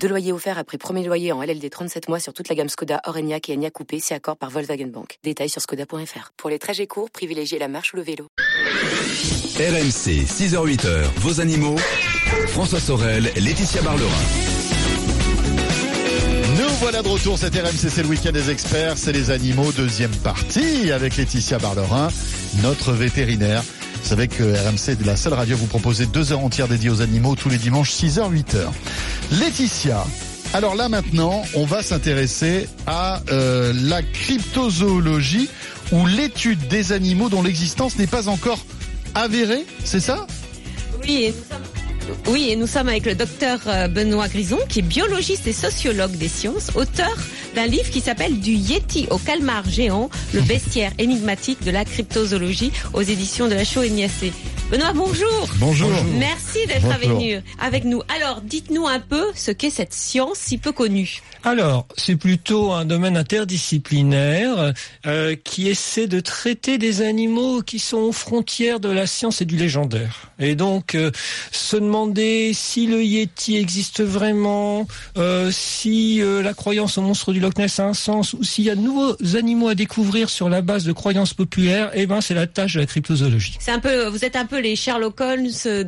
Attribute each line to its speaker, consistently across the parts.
Speaker 1: Deux loyers offerts après premier loyer en LLD 37 mois sur toute la gamme Skoda, Orenia et Enya Coupé, c'est accord par Volkswagen Bank. Détails sur skoda.fr. Pour les trajets courts, privilégiez la marche ou le vélo.
Speaker 2: RMC, 6h-8h, vos animaux. François Sorel, Laetitia Barlerin.
Speaker 3: Nous voilà de retour, c'est RMC, c'est le week-end des experts, c'est les animaux, deuxième partie avec Laetitia Barlerin, notre vétérinaire. Vous savez que RMC est la seule radio vous proposer deux heures entières dédiées aux animaux tous les dimanches 6h, 8h. Laetitia, alors là maintenant, on va s'intéresser à euh, la cryptozoologie ou l'étude des animaux dont l'existence n'est pas encore avérée, c'est ça?
Speaker 4: Oui, et nous sommes... Oui, et nous sommes avec le docteur euh, Benoît Grison, qui est biologiste et sociologue des sciences, auteur d'un livre qui s'appelle Du Yeti au calmar géant, le bestiaire énigmatique de la cryptozoologie aux éditions de la Chaux NIAC. Benoît, bonjour.
Speaker 3: Bonjour.
Speaker 4: Merci d'être venu avec nous. Alors, dites-nous un peu ce qu'est cette science si peu connue.
Speaker 5: Alors, c'est plutôt un domaine interdisciplinaire euh, qui essaie de traiter des animaux qui sont aux frontières de la science et du légendaire. Et donc, euh, se demander si le Yeti existe vraiment, euh, si euh, la croyance au monstre du Loch Ness a un sens, ou s'il y a de nouveaux animaux à découvrir sur la base de croyances populaires, eh ben, c'est la tâche de la cryptozoologie.
Speaker 4: C'est un peu, vous êtes un peu les Sherlock Holmes de,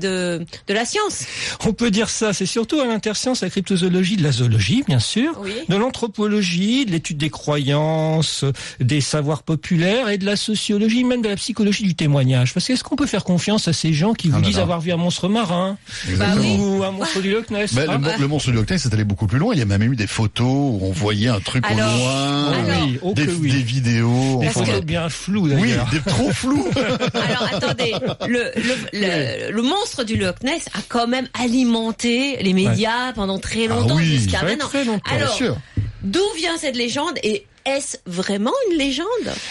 Speaker 4: de la science.
Speaker 5: On peut dire ça. C'est surtout à l'interscience, la cryptozoologie de la zoologie, bien sûr,
Speaker 4: Oui.
Speaker 5: de l'anthropologie, de l'étude des croyances, des savoirs populaires et de la sociologie, même de la psychologie du témoignage. Parce qu'est-ce qu'on peut faire confiance à ces gens qui vous
Speaker 3: Ah
Speaker 5: disent avoir vu un monstre marin?
Speaker 3: Exactement.
Speaker 5: ou un monstre du Loch Ness hein
Speaker 3: le, le monstre du Loch Ness est allé beaucoup plus loin. Il y a même eu des photos où on voyait un truc
Speaker 4: Alors-
Speaker 3: au loin,
Speaker 4: alors-
Speaker 5: oui, oh
Speaker 3: des,
Speaker 5: que oui.
Speaker 3: des vidéos.
Speaker 5: Des
Speaker 3: enfin,
Speaker 5: photos bien floues
Speaker 3: oui,
Speaker 5: d'ailleurs.
Speaker 3: des trop flous.
Speaker 4: Alors attendez, le, le, le, le monstre du Loch Ness a quand même alimenté les médias pendant très longtemps
Speaker 3: oui,
Speaker 4: jusqu'à maintenant.
Speaker 5: très longtemps.
Speaker 3: Bien
Speaker 4: Alors,
Speaker 3: sûr.
Speaker 4: d'où vient cette légende et est-ce vraiment une légende?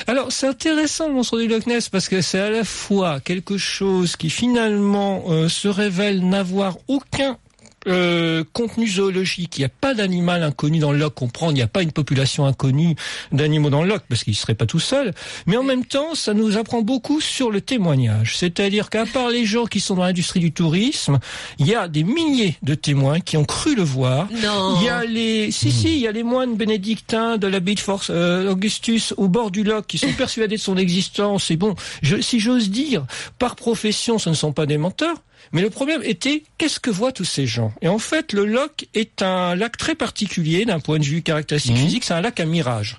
Speaker 5: Alors c'est intéressant le monstre du Loch Ness parce que c'est à la fois quelque chose qui finalement euh, se révèle n'avoir aucun euh, contenu zoologique, il n'y a pas d'animal inconnu dans le loch, comprendre, il n'y a pas une population inconnue d'animaux dans le loch, parce qu'il ne serait pas tout seul, mais en même temps, ça nous apprend beaucoup sur le témoignage. C'est-à-dire qu'à part les gens qui sont dans l'industrie du tourisme, il y a des milliers de témoins qui ont cru le voir,
Speaker 4: Non.
Speaker 5: il y a les, si si, il y a les moines bénédictins de l'abbaye de Force euh, Augustus au bord du lac qui sont persuadés de son existence. Et bon, je, si j'ose dire, par profession, ce ne sont pas des menteurs. Mais le problème était, qu'est-ce que voient tous ces gens? Et en fait, le lac est un lac très particulier d'un point de vue caractéristique
Speaker 3: Mhm.
Speaker 5: physique. C'est un lac à mirage.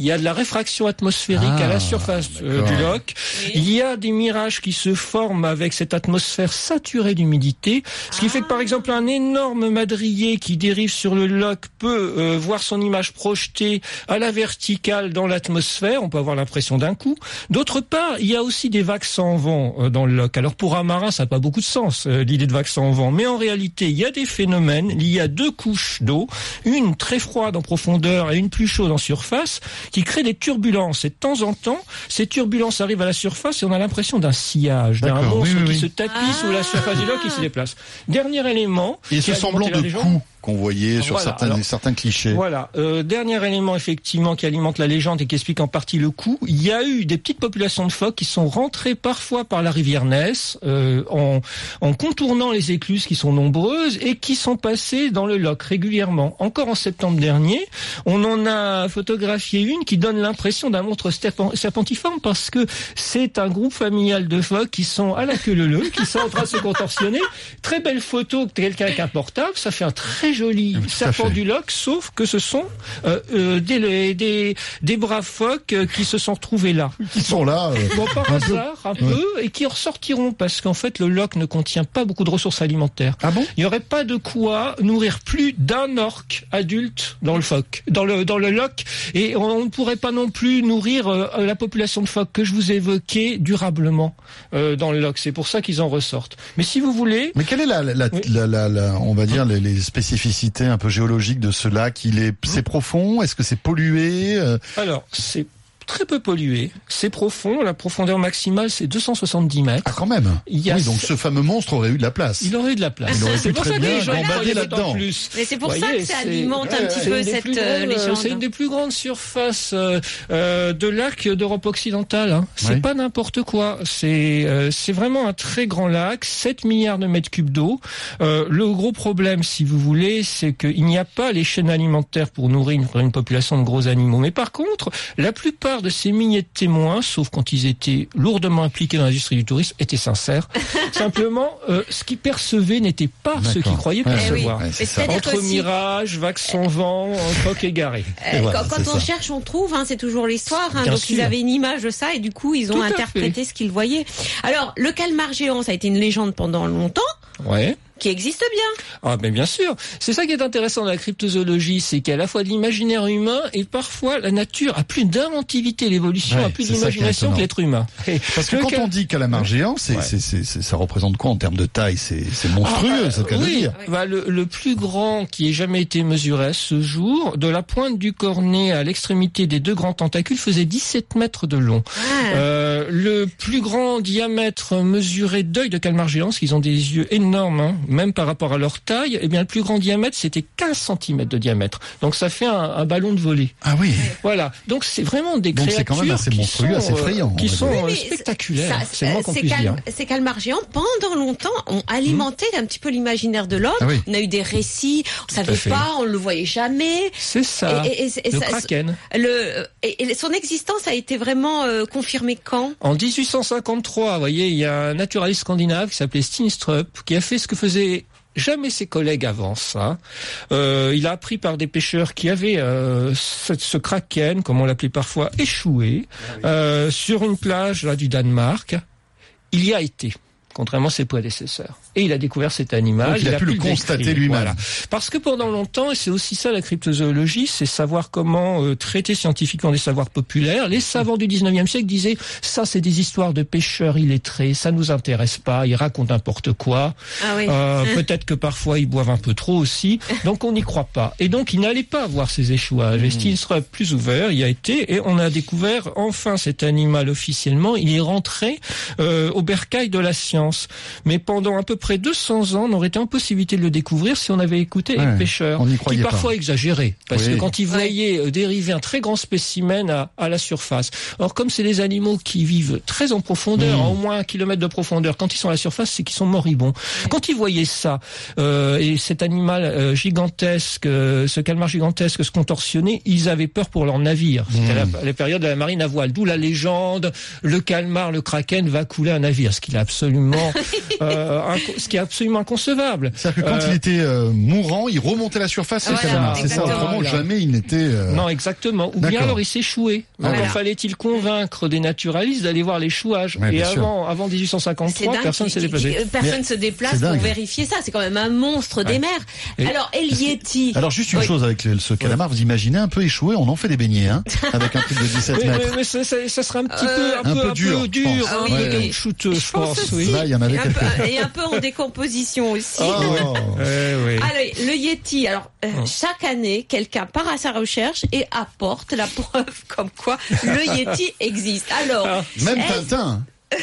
Speaker 5: Il y a de la réfraction atmosphérique
Speaker 3: Ah,
Speaker 5: à la surface euh, du lac. Il y a des mirages qui se forment avec cette atmosphère saturée d'humidité, ce qui fait que par exemple un énorme madrier qui dérive sur le lac peut euh, voir son image projetée à la verticale dans l'atmosphère, on peut avoir l'impression d'un coup. D'autre part, il y a aussi des vagues sans vent euh, dans le lac. Alors pour un marin, ça n'a pas beaucoup de sens euh, l'idée de vagues sans vent, mais en réalité, il y a des phénomènes, il y a deux couches d'eau, une très froide en profondeur et une plus chaude en surface, qui créent des turbulences. Et de temps en temps, ces turbulences arrivent à la surface et on a l'impression d'un sillage, d'un monstre
Speaker 3: oui, oui,
Speaker 5: qui
Speaker 3: oui.
Speaker 5: se tapit sous la surface du lac et se déplace. Dernier élément.
Speaker 3: Et
Speaker 5: qui
Speaker 3: ce semblant de
Speaker 5: légende.
Speaker 3: Qu'on voyait sur
Speaker 5: Voilà,
Speaker 3: certains,
Speaker 5: alors-
Speaker 3: certains clichés.
Speaker 5: Voilà. Euh, dernier élément effectivement qui alimente la légende et qui explique en partie le coup. Il y a eu des petites populations de phoques qui sont rentrées parfois par la rivière Ness euh, en, en contournant les écluses qui sont nombreuses et qui sont passées dans le loch régulièrement. Encore en septembre dernier, on en a photographié une qui donne l'impression d'un monstre serpen- serpentiforme parce que c'est un groupe familial de phoques qui sont à la queue leu qui sont en train de se contorsionner. Très belle photo de quelqu'un avec un portable. Ça fait un très joli serpent
Speaker 3: fait.
Speaker 5: du loch, sauf que ce sont euh, euh, des, des, des braves phoques euh, qui se sont retrouvés là.
Speaker 3: Ils sont là. euh,
Speaker 5: Bon, par
Speaker 3: Un peu.
Speaker 5: hasard, un peu, et qui ressortiront parce qu'en fait, le loch ne contient pas beaucoup de ressources alimentaires.
Speaker 3: Ah bon?
Speaker 5: Il n'y aurait pas de quoi nourrir plus d'un orque adulte dans le phoque, dans le dans le loch, et on, ne pourrait pas non plus nourrir euh, la population de phoques que je vous évoquais durablement euh, dans le loch. C'est pour ça qu'ils en ressortent. Mais si vous voulez,
Speaker 3: Mais quelle est la, la, la,
Speaker 5: Oui.
Speaker 3: la- la- la- on va dire les, les spécificités un peu géologiques de ce lac Il est, c'est profond? Est-ce que c'est pollué? Euh,
Speaker 5: alors c'est très peu pollué. C'est profond. La profondeur maximale, c'est 270 mètres.
Speaker 3: Ah, quand même.
Speaker 5: Il y a
Speaker 3: oui, donc
Speaker 5: ce-
Speaker 3: fameux monstre aurait eu de la place.
Speaker 5: Il aurait eu de la place.
Speaker 3: Il aurait
Speaker 5: C'est
Speaker 3: pu
Speaker 5: pour
Speaker 3: très
Speaker 5: ça que
Speaker 3: bien
Speaker 5: les gens
Speaker 3: gambader là-dedans.
Speaker 4: Mais c'est pour ça que ça
Speaker 5: c'est-
Speaker 4: alimente un petit peu
Speaker 5: une des
Speaker 4: cette
Speaker 5: plus
Speaker 4: euh, légende.
Speaker 5: C'est une des plus grandes surfaces euh, euh, de lacs d'Europe occidentale. hein. C'est
Speaker 3: Oui.
Speaker 5: pas n'importe quoi. C'est euh, c'est vraiment un très grand lac, 7 milliards de mètres cubes d'eau. Euh, le gros problème, si vous voulez, c'est qu'il n'y a pas les chaînes alimentaires pour nourrir une, une population de gros animaux. Mais par contre, la plupart de ces milliers de témoins, sauf quand ils étaient lourdement impliqués dans l'industrie du tourisme, étaient sincères. Simplement, euh, ce qu'ils percevaient n'était pas ce qu'ils croyaient
Speaker 3: Ouais,
Speaker 4: Eh oui.
Speaker 5: percevoir.
Speaker 3: ça.
Speaker 4: c'est-à-dire
Speaker 5: Entre
Speaker 4: que si-
Speaker 5: mirage, vague sans vent, coq égaré.
Speaker 4: Euh,
Speaker 3: voilà,
Speaker 4: quand on
Speaker 3: ça.
Speaker 4: cherche, on trouve, hein, c'est toujours l'histoire. Hein, donc
Speaker 5: sûr.
Speaker 4: ils avaient une image de ça et du coup ils ont
Speaker 5: Tout
Speaker 4: interprété ce qu'ils voyaient. Alors le calmar géant, ça a été une légende pendant longtemps,
Speaker 5: Ouais.
Speaker 4: Qui existe bien.
Speaker 5: Ah, mais bien sûr. C'est ça qui est intéressant dans la cryptozoologie, c'est qu'il y a à la fois de l'imaginaire humain et parfois la nature a plus d'inventivité, l'évolution
Speaker 3: Ouais,
Speaker 5: a plus
Speaker 3: ça
Speaker 5: d'imagination que l'être humain. Et
Speaker 3: Parce que quand on dit calamar géant, c'est,
Speaker 5: Ouais.
Speaker 3: c'est, ça représente quoi en termes de taille? C'est, c'est monstrueux,
Speaker 5: Ah,
Speaker 3: cas de
Speaker 5: oui,
Speaker 3: dire.
Speaker 5: bah, le, le plus grand qui ait jamais été mesuré à ce jour, de la pointe du cornet à l'extrémité des deux grands tentacules, faisait 17 mètres de long.
Speaker 4: Ah.
Speaker 5: Euh, le plus grand diamètre mesuré d'œil de calmar géant, parce qu'ils ont des yeux énormes, hein, même par rapport à leur taille, eh bien le plus grand diamètre c'était 15 cm de diamètre. Donc ça fait un, un ballon de volée.
Speaker 3: Ah oui.
Speaker 5: Voilà. Donc c'est vraiment des
Speaker 3: Donc c'est
Speaker 5: créatures
Speaker 3: quand même assez
Speaker 5: qui
Speaker 3: monstrueux,
Speaker 5: sont,
Speaker 3: assez
Speaker 5: euh,
Speaker 3: effrayant, on
Speaker 5: qui sont euh,
Speaker 4: Oui,
Speaker 5: spectaculaires. C'est moins qu'on
Speaker 4: ces
Speaker 5: puisse dire.
Speaker 4: Ces calmars géants, pendant longtemps, ont alimenté un petit peu l'imaginaire de l'homme.
Speaker 3: Ah oui.
Speaker 4: On a eu des récits, on savait pas, on le voyait jamais.
Speaker 5: C'est ça.
Speaker 4: Et- et- et- et
Speaker 5: le
Speaker 4: ça-
Speaker 5: kraken.
Speaker 4: Le, et, et son existence a été vraiment euh, confirmée quand?
Speaker 5: En 1853, vous voyez, il y a un naturaliste scandinave qui s'appelait Steenstrup qui a fait ce que jamais ses collègues avant ça. Euh, il a appris par des pêcheurs qui avaient euh, ce, ce kraken, comme on l'appelait parfois, échoué euh, sur une plage là du Danemark. Il y a été. Contrairement à ses prédécesseurs. Et il a découvert cet animal.
Speaker 3: Donc il a pu le constater lui-même.
Speaker 5: Voilà. Parce que pendant longtemps, et c'est aussi ça la cryptozoologie, c'est savoir comment euh, traiter scientifiquement des savoirs populaires. Les savants du 19e siècle disaient, ça c'est des histoires de pêcheurs illettrés, ça nous intéresse pas, ils racontent n'importe quoi.
Speaker 4: Ah oui.
Speaker 5: Euh, Peut-être que parfois ils boivent un peu trop aussi, donc on n'y croit pas. Et donc il n'allait pas voir ces échouages. Et Steenstrup, plus ouvert, il y a été, et on a découvert enfin cet animal officiellement. Il est rentré euh, au bercail de la science. Mais pendant à peu près 200 ans, on aurait été impossibilité de le découvrir si on avait écouté
Speaker 3: Ouais,
Speaker 5: les pêcheurs, qui parfois exagéraient, parce
Speaker 3: Oui.
Speaker 5: que quand ils voyaient euh, dériver un très grand spécimen à, à la surface. Or, comme c'est des animaux qui vivent très en profondeur,
Speaker 3: Mm.
Speaker 5: à au moins un kilomètre de profondeur, quand ils sont à la surface, c'est qu'ils sont moribonds. Quand ils voyaient ça, euh, et cet animal euh, gigantesque, euh, ce calmar gigantesque se contorsionner, ils avaient peur pour leur navire. C'était
Speaker 3: Mm.
Speaker 5: la, la période de la marine à voile, d'où la légende, le calmar, le kraken va couler un navire, ce qui est absolument, euh, inco- ce qui est absolument inconcevable.
Speaker 3: C'est-à-dire que quand
Speaker 5: Euh,
Speaker 3: il était euh, mourant, il remontait la surface,
Speaker 4: Voilà,
Speaker 3: calamar. C'est ça, autrement
Speaker 5: Voilà.
Speaker 3: jamais il n'était... euh,
Speaker 5: Non, exactement. Ou bien alors il s'échouait.
Speaker 3: Voilà.
Speaker 5: Encore fallait-il convaincre des naturalistes d'aller voir l'échouage.
Speaker 3: Ouais,
Speaker 5: Et avant, avant
Speaker 4: C'est
Speaker 5: 1853,
Speaker 4: dingue
Speaker 5: personne
Speaker 4: qu'il-
Speaker 5: s'est déplacé.
Speaker 4: Personne
Speaker 3: Mais
Speaker 4: se déplace pour vérifier ça. C'est quand même un monstre des
Speaker 5: Ouais.
Speaker 4: mers.
Speaker 5: Et-
Speaker 4: Alors, El Yeti.
Speaker 3: Alors juste une
Speaker 4: Oui.
Speaker 3: chose avec ce calamar, vous imaginez un peu échoué, on en fait des beignets, hein, avec un truc de 17
Speaker 5: Oui,
Speaker 3: mètres.
Speaker 5: mais, mais ça, ça, ça sera un petit
Speaker 4: Euh,
Speaker 5: peu, un, peu, un peu dur.
Speaker 4: Ah
Speaker 5: un
Speaker 4: oui,
Speaker 5: peu
Speaker 4: oui.
Speaker 5: caoutchouteux, je
Speaker 4: pense.
Speaker 5: Oui.
Speaker 3: Là, il y en avait
Speaker 4: Et un,
Speaker 3: quelques.
Speaker 4: peu, et un peu en décomposition aussi.
Speaker 3: Oh.
Speaker 5: Eh oui.
Speaker 4: Allez, le Yeti. Alors, euh, chaque année, quelqu'un part à sa recherche et apporte la preuve comme quoi le Yeti existe. Alors,
Speaker 5: Ah.
Speaker 3: Même Tintin.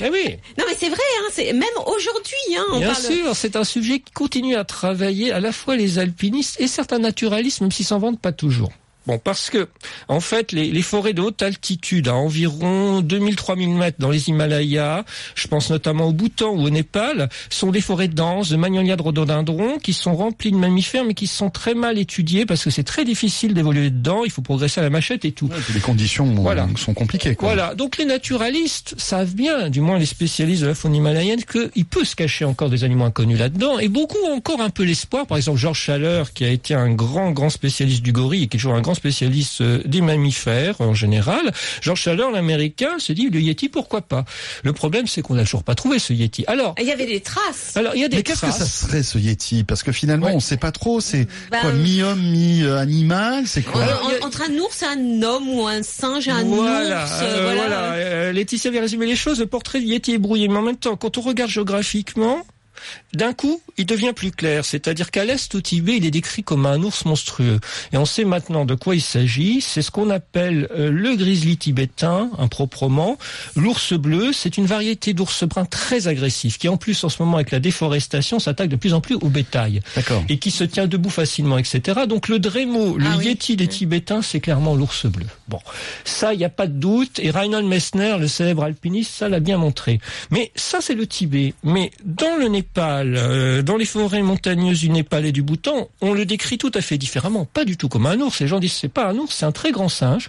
Speaker 5: Eh oui.
Speaker 4: non mais c'est vrai, hein, c'est même aujourd'hui, hein, on
Speaker 5: Bien
Speaker 4: parle.
Speaker 5: sûr, c'est un sujet qui continue à travailler à la fois les alpinistes et certains naturalistes, même s'ils s'en vantent pas toujours. Bon, parce que, en fait, les, les forêts de haute altitude, à environ 2000-3000 mètres dans les Himalayas, je pense notamment au Bhoutan ou au Népal, sont des forêts denses de magnolias de rhododendrons qui sont remplies de mammifères, mais qui sont très mal étudiées parce que c'est très difficile d'évoluer dedans, il faut progresser à la machette et tout.
Speaker 3: Ouais, les conditions
Speaker 5: Voilà.
Speaker 3: sont compliquées. Quoi.
Speaker 5: Voilà. Donc les naturalistes savent bien, du moins les spécialistes de la faune himalayenne, qu'il peut se cacher encore des animaux inconnus là-dedans. Et beaucoup ont encore un peu l'espoir. Par exemple, Georges Chaleur, qui a été un grand, grand spécialiste du gorille et qui est toujours un grand spécialiste euh, des mammifères en général. Georges Chaleur, l'américain, se dit, le Yeti, pourquoi pas? Le problème, c'est qu'on n'a toujours pas trouvé ce Yeti. Alors,
Speaker 4: Il y avait des traces.
Speaker 5: alors il y a des
Speaker 3: Mais qu'est-ce que ça serait ce Yeti? Parce que finalement,
Speaker 5: Ouais.
Speaker 3: on sait pas trop. C'est
Speaker 4: Ben,
Speaker 3: quoi, mi-homme, mi-animal? C'est quoi?
Speaker 5: Alors, a-
Speaker 4: entre un ours et un homme ou un singe et un
Speaker 5: voilà,
Speaker 4: ours,
Speaker 5: euh,
Speaker 4: voilà.
Speaker 5: voilà. Euh, Laetitia vient résumer les choses. Le portrait du Yeti est brouillé, mais en même temps, quand on regarde géographiquement, D'un coup, il devient plus clair, c'est-à-dire qu'à l'est au Tibet, il est décrit comme un ours monstrueux. Et on sait maintenant de quoi il s'agit. C'est ce qu'on appelle euh, le grizzly tibétain, improprement. L'ours bleu, c'est une variété d'ours brun très agressif, qui en plus, en ce moment, avec la déforestation, s'attaque de plus en plus au bétail.
Speaker 3: D'accord.
Speaker 5: Et qui se tient debout facilement, etc. Donc le Drémo, le
Speaker 4: Ah oui.
Speaker 5: Yeti des Tibétains, c'est clairement l'ours bleu. Bon, ça, il n'y a pas de doute. Et Reinhold Messner, le célèbre alpiniste, ça l'a bien montré. Mais ça, c'est le Tibet. Mais dans le Népal, euh, dans les forêts montagneuses du Népal et du Bhoutan, on le décrit tout à fait différemment. Pas du tout comme un ours. Les gens disent c'est pas un ours, c'est un très grand singe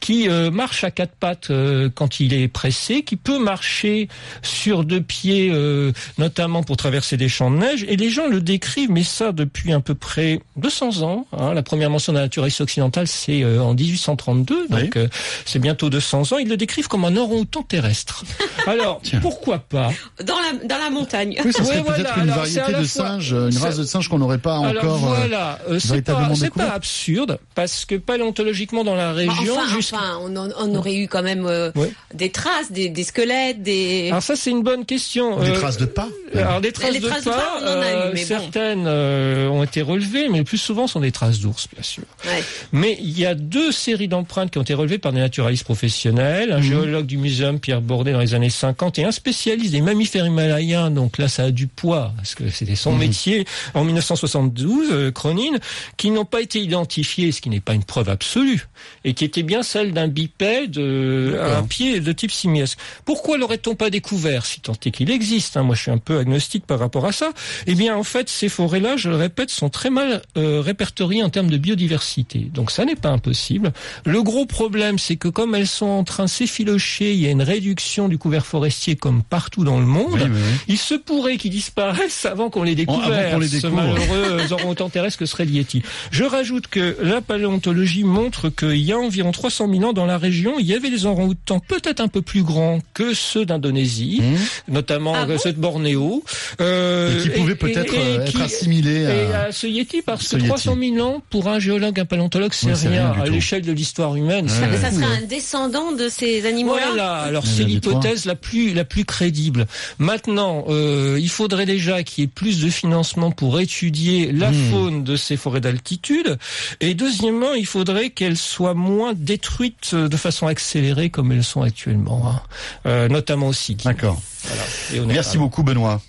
Speaker 5: qui euh, marche à quatre pattes euh, quand il est pressé, qui peut marcher sur deux pieds, euh, notamment pour traverser des champs de neige. Et les gens le décrivent, mais ça depuis à peu près 200 ans. hein. La première mention de la naturaliste occidentale, c'est euh, en 1832, donc euh, c'est bientôt 200 ans. Ils le décrivent comme un orang-outan terrestre. Alors,
Speaker 3: Tiens.
Speaker 5: pourquoi pas
Speaker 4: Dans la, dans la montagne.
Speaker 3: Oui, ça serait Peut-être
Speaker 5: voilà.
Speaker 3: une
Speaker 5: Alors, c'est à
Speaker 3: variété de
Speaker 5: fois-
Speaker 3: singes, une race de singes qu'on n'aurait pas
Speaker 5: Alors
Speaker 3: encore. euh,
Speaker 5: voilà, euh, c'est pas, absurde parce que paléontologiquement dans la
Speaker 4: Bah,
Speaker 5: région,
Speaker 4: enfin, on, en- on aurait eu quand même euh,
Speaker 5: Ouais.
Speaker 4: des traces, des, des squelettes, des.
Speaker 5: alors ça c'est une bonne question.
Speaker 3: Des
Speaker 5: Euh,
Speaker 3: traces de pas.
Speaker 5: Alors des traces,
Speaker 4: Les
Speaker 5: de,
Speaker 4: traces de
Speaker 5: pas,
Speaker 4: on en a eu, mais bon.
Speaker 5: certaines euh, ont été relevées, mais le plus souvent sont des traces d'ours, bien sûr.
Speaker 4: Ouais.
Speaker 5: Mais il y a deux séries d'empreintes qui ont été relevées par des naturalistes professionnels,
Speaker 3: Mhm.
Speaker 5: un géologue du muséum Pierre Bordet dans les années 50 et un spécialiste des mammifères himalayens. Donc là, ça a du poids parce que c'était son
Speaker 3: Mhm.
Speaker 5: métier en 1972, euh, Cronin, qui n'ont pas été identifiés, ce qui n'est pas une preuve absolue, et qui était bien celle d'un bipède euh, à
Speaker 3: D'accord.
Speaker 5: un pied de type simiesque. Pourquoi l'aurait-on pas découvert, si tant est qu'il existe hein, Moi, je suis un peu agnostique par rapport à ça. Eh bien, en fait, ces forêts-là, je le répète, sont très mal euh, répertoriées en termes de biodiversité. Donc, ça n'est pas impossible. Le gros problème, c'est que comme elles sont en train de s'effilocher, il y a une réduction du couvert forestier comme partout dans le monde.
Speaker 3: Oui, oui.
Speaker 5: Il se pourrait qu'ils disparaissent avant qu'on les découvre.
Speaker 3: avant qu'on les
Speaker 5: Ce
Speaker 3: découvre.
Speaker 5: malheureux orang-outan terrestre que serait le Yeti. Je rajoute que la paléontologie montre qu'il y a environ 300 000 ans dans la région, il y avait des orang-outans peut-être un peu plus grands que ceux d'Indonésie,
Speaker 3: Mmh.
Speaker 5: notamment
Speaker 4: Ah
Speaker 5: euh,
Speaker 4: bon?
Speaker 5: ceux de Bornéo. Euh,
Speaker 3: Et qui pouvaient peut-être
Speaker 5: et- et
Speaker 3: euh,
Speaker 5: qui-
Speaker 3: être assimilés
Speaker 5: et
Speaker 3: à.
Speaker 5: à ce Yeti, parce
Speaker 3: ce
Speaker 5: que
Speaker 3: Yeti.
Speaker 5: 300 000 ans, pour un géologue, un paléontologue, c'est
Speaker 3: Oui,
Speaker 5: rien. à l'échelle de l'histoire humaine,
Speaker 4: Ça, ça serait un descendant de ces animaux-là?
Speaker 5: Voilà, alors c'est l'hypothèse la plus la plus crédible. Maintenant, euh, il faudrait déjà qu'il y ait plus de financement pour étudier la
Speaker 3: Hmm.
Speaker 5: faune de ces forêts d'altitude. Et deuxièmement, il faudrait qu'elles soient moins détruites de façon accélérée comme elles sont actuellement, hein. Euh, notamment aussi.
Speaker 3: D'accord.
Speaker 5: Voilà.
Speaker 3: Merci beaucoup, Benoît.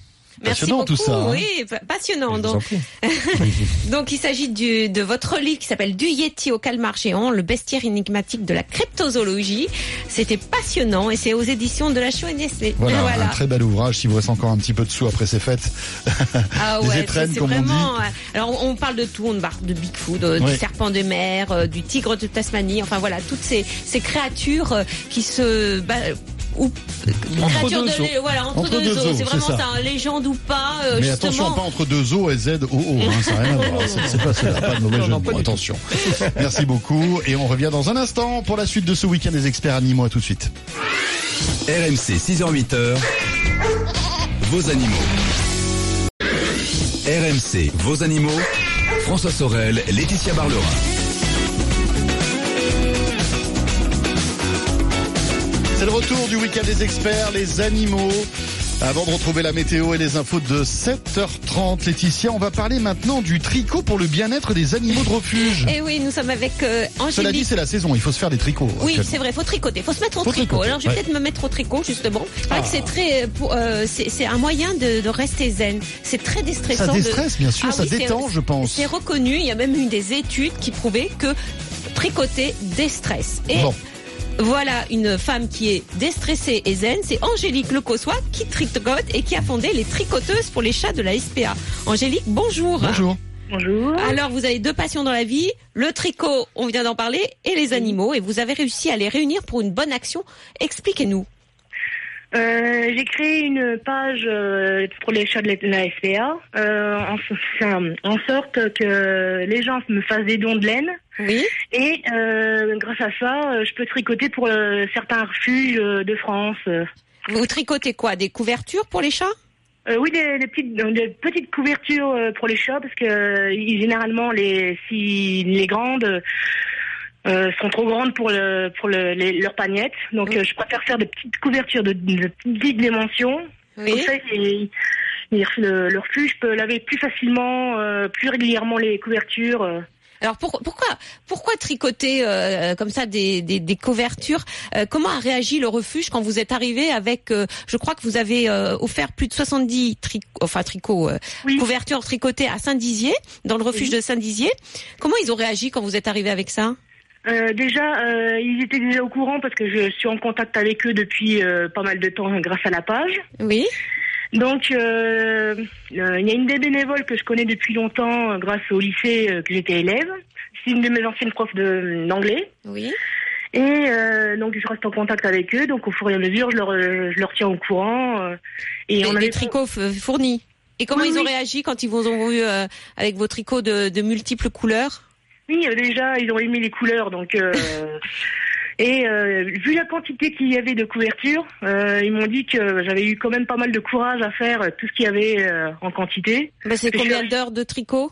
Speaker 4: Merci
Speaker 3: Passionnant
Speaker 4: beaucoup.
Speaker 3: tout ça. hein.
Speaker 4: Oui, pa- passionnant. Donc, donc il s'agit du- de votre livre qui s'appelle Du Yeti au calmar géant, le bestiaire énigmatique de la cryptozoologie. C'était passionnant et c'est aux éditions de la Chouette
Speaker 3: Voilà, un très bel ouvrage. S'il vous reste encore un petit peu de sous après ces fêtes.
Speaker 4: Ah ouais,
Speaker 3: étrennes, comme on
Speaker 4: vraiment. ouais. Alors on parle de tout, on parle de Bigfoot, euh, du serpent de mer, euh, du tigre de Tasmanie, enfin voilà, toutes ces, ces créatures euh, qui se. bah, ou,
Speaker 5: Entre deux
Speaker 4: de
Speaker 5: eaux.
Speaker 4: l'é- voilà entre,
Speaker 3: Entre
Speaker 4: deux,
Speaker 3: deux
Speaker 4: eaux.
Speaker 3: eaux,
Speaker 4: C'est vraiment
Speaker 3: ça.
Speaker 4: ça, hein, légende ou pas. euh,
Speaker 3: Mais
Speaker 4: justement.
Speaker 3: attention, pas entre deux O et Z O O. Hein, ça n'a rien à voir. C'est- pas, c'est pas de mauvais
Speaker 5: Non,
Speaker 3: jeu
Speaker 5: non.
Speaker 3: Attention. Merci beaucoup. Et on revient dans un instant pour la suite de ce week-end des experts animaux. À tout de suite.
Speaker 2: RMC 6h-8h, vos animaux. RMC, vos animaux. François Sorel, Laetitia Barlerin.
Speaker 3: C'est le retour du week-end des experts, les animaux. Avant de retrouver la météo et les infos de 7h30, Laetitia, on va parler maintenant du tricot pour le bien-être des animaux de refuge.
Speaker 4: Et oui, nous sommes avec euh,
Speaker 3: Cela dit,
Speaker 4: Angélique.
Speaker 3: c'est la saison, il faut se faire des tricots.
Speaker 4: Oui, c'est vrai, faut tricoter, faut se mettre au
Speaker 3: Faut
Speaker 4: tricot.
Speaker 3: tricoter,
Speaker 4: Alors je vais
Speaker 3: ouais.
Speaker 4: peut-être me mettre au tricot justement. C'est vrai
Speaker 3: Ah.
Speaker 4: que c'est très, euh, euh, c'est un moyen de, de rester zen. C'est très déstressant.
Speaker 3: Ça
Speaker 4: de-
Speaker 3: déstresse, bien sûr,
Speaker 4: Ah
Speaker 3: ça
Speaker 4: oui,
Speaker 3: détend, je pense.
Speaker 4: C'est reconnu. Il y a même eu des études qui prouvaient que tricoter déstresse. Et
Speaker 3: Bon.
Speaker 4: Voilà une femme qui est déstressée et zen, c'est Angélique Lecossois qui tricote et qui a fondé les tricoteuses pour les chats de la SPA. Angélique, bonjour.
Speaker 3: Bonjour.
Speaker 6: Bonjour.
Speaker 4: Alors, vous avez deux passions dans la vie, le tricot, on vient d'en parler, et les animaux, et vous avez réussi à les réunir pour une bonne action. Expliquez-nous.
Speaker 6: Euh, j'ai créé une page euh, pour les chats de la SPA, euh, en, en sorte que les gens me fassent des dons de laine.
Speaker 4: Oui.
Speaker 6: Et grâce à ça, je peux tricoter pour certains refuges de France.
Speaker 4: Vous tricotez quoi Des couvertures pour les chats?
Speaker 6: Oui, des, des petites, des petites couvertures pour les chats parce que généralement les si les grandes euh, sont trop grandes pour le pour le, les, leurs pagnettes. Donc
Speaker 4: Oui.
Speaker 6: euh, je préfère faire des petites couvertures de, de petites dimensions.
Speaker 4: Oui.
Speaker 6: Comme ça, ils, C'est-à-dire que Le, le refuge, je peux laver plus facilement, euh, plus régulièrement les couvertures. euh.
Speaker 4: Alors pour- pourquoi pourquoi tricoter euh, comme ça des, des, des couvertures Euh, Comment a réagi le refuge quand vous êtes arrivé avec euh, Je crois que vous avez euh, offert plus de 70 tri- enfin tricots euh,
Speaker 6: Oui.
Speaker 4: couvertures tricotées à Saint-Dizier dans le refuge de Saint-Dizier. Comment ils ont réagi quand vous êtes arrivé avec ça?
Speaker 6: Euh, déjà, euh, ils étaient déjà au courant parce que je suis en contact avec eux depuis euh, pas mal de temps grâce à la page.
Speaker 4: Oui.
Speaker 6: Donc, euh, euh, il y a une des bénévoles que je connais depuis longtemps grâce au lycée que j'étais élève. C'est une de mes anciennes profs d'anglais.
Speaker 4: Oui.
Speaker 6: Et donc, je reste en contact avec eux. Donc, au fur et à mesure, je leur, je leur tiens au courant. et
Speaker 4: Des,
Speaker 6: on
Speaker 4: des
Speaker 6: avait
Speaker 4: tricots fournis. Et comment
Speaker 6: Oui,
Speaker 4: ils ont
Speaker 6: oui.
Speaker 4: réagi quand ils vous ont vu avec vos tricots de, de multiples couleurs?
Speaker 6: Oui, euh, déjà, ils ont aimé les couleurs, donc. euh, et euh, vu la quantité qu'il y avait de couverture, euh, ils m'ont dit que j'avais eu quand même pas mal de courage à faire tout ce qu'il y avait euh, en quantité.
Speaker 4: bah, C'est combien
Speaker 6: suis-
Speaker 4: d'heures de tricot?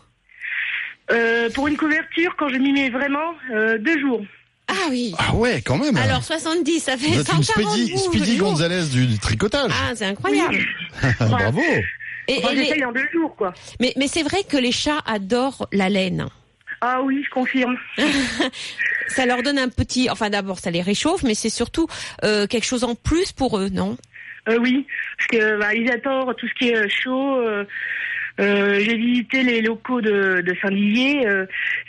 Speaker 6: Euh, pour une couverture, quand je m'y mets vraiment, euh, deux jours.
Speaker 4: Ah oui.
Speaker 3: Ah ouais, quand même.
Speaker 4: Alors 70, ça fait
Speaker 3: vous êtes une
Speaker 4: 140
Speaker 3: Speedy. Speedy Gonzalez du, du tricotage.
Speaker 4: Ah, c'est incroyable.
Speaker 3: Bravo.
Speaker 4: Et,
Speaker 6: Enfin,
Speaker 4: et les-
Speaker 6: en deux jours, quoi.
Speaker 4: Mais, mais c'est vrai que les chats adorent la laine.
Speaker 6: Ah oui, je confirme.
Speaker 4: Ça leur donne un petit, enfin d'abord ça les réchauffe, mais c'est surtout euh, quelque chose en plus pour eux, non?
Speaker 6: Euh, oui, parce que bah, ils adorent tout ce qui est euh, chaud. euh, J'ai visité les locaux de, de Saint-Dizier.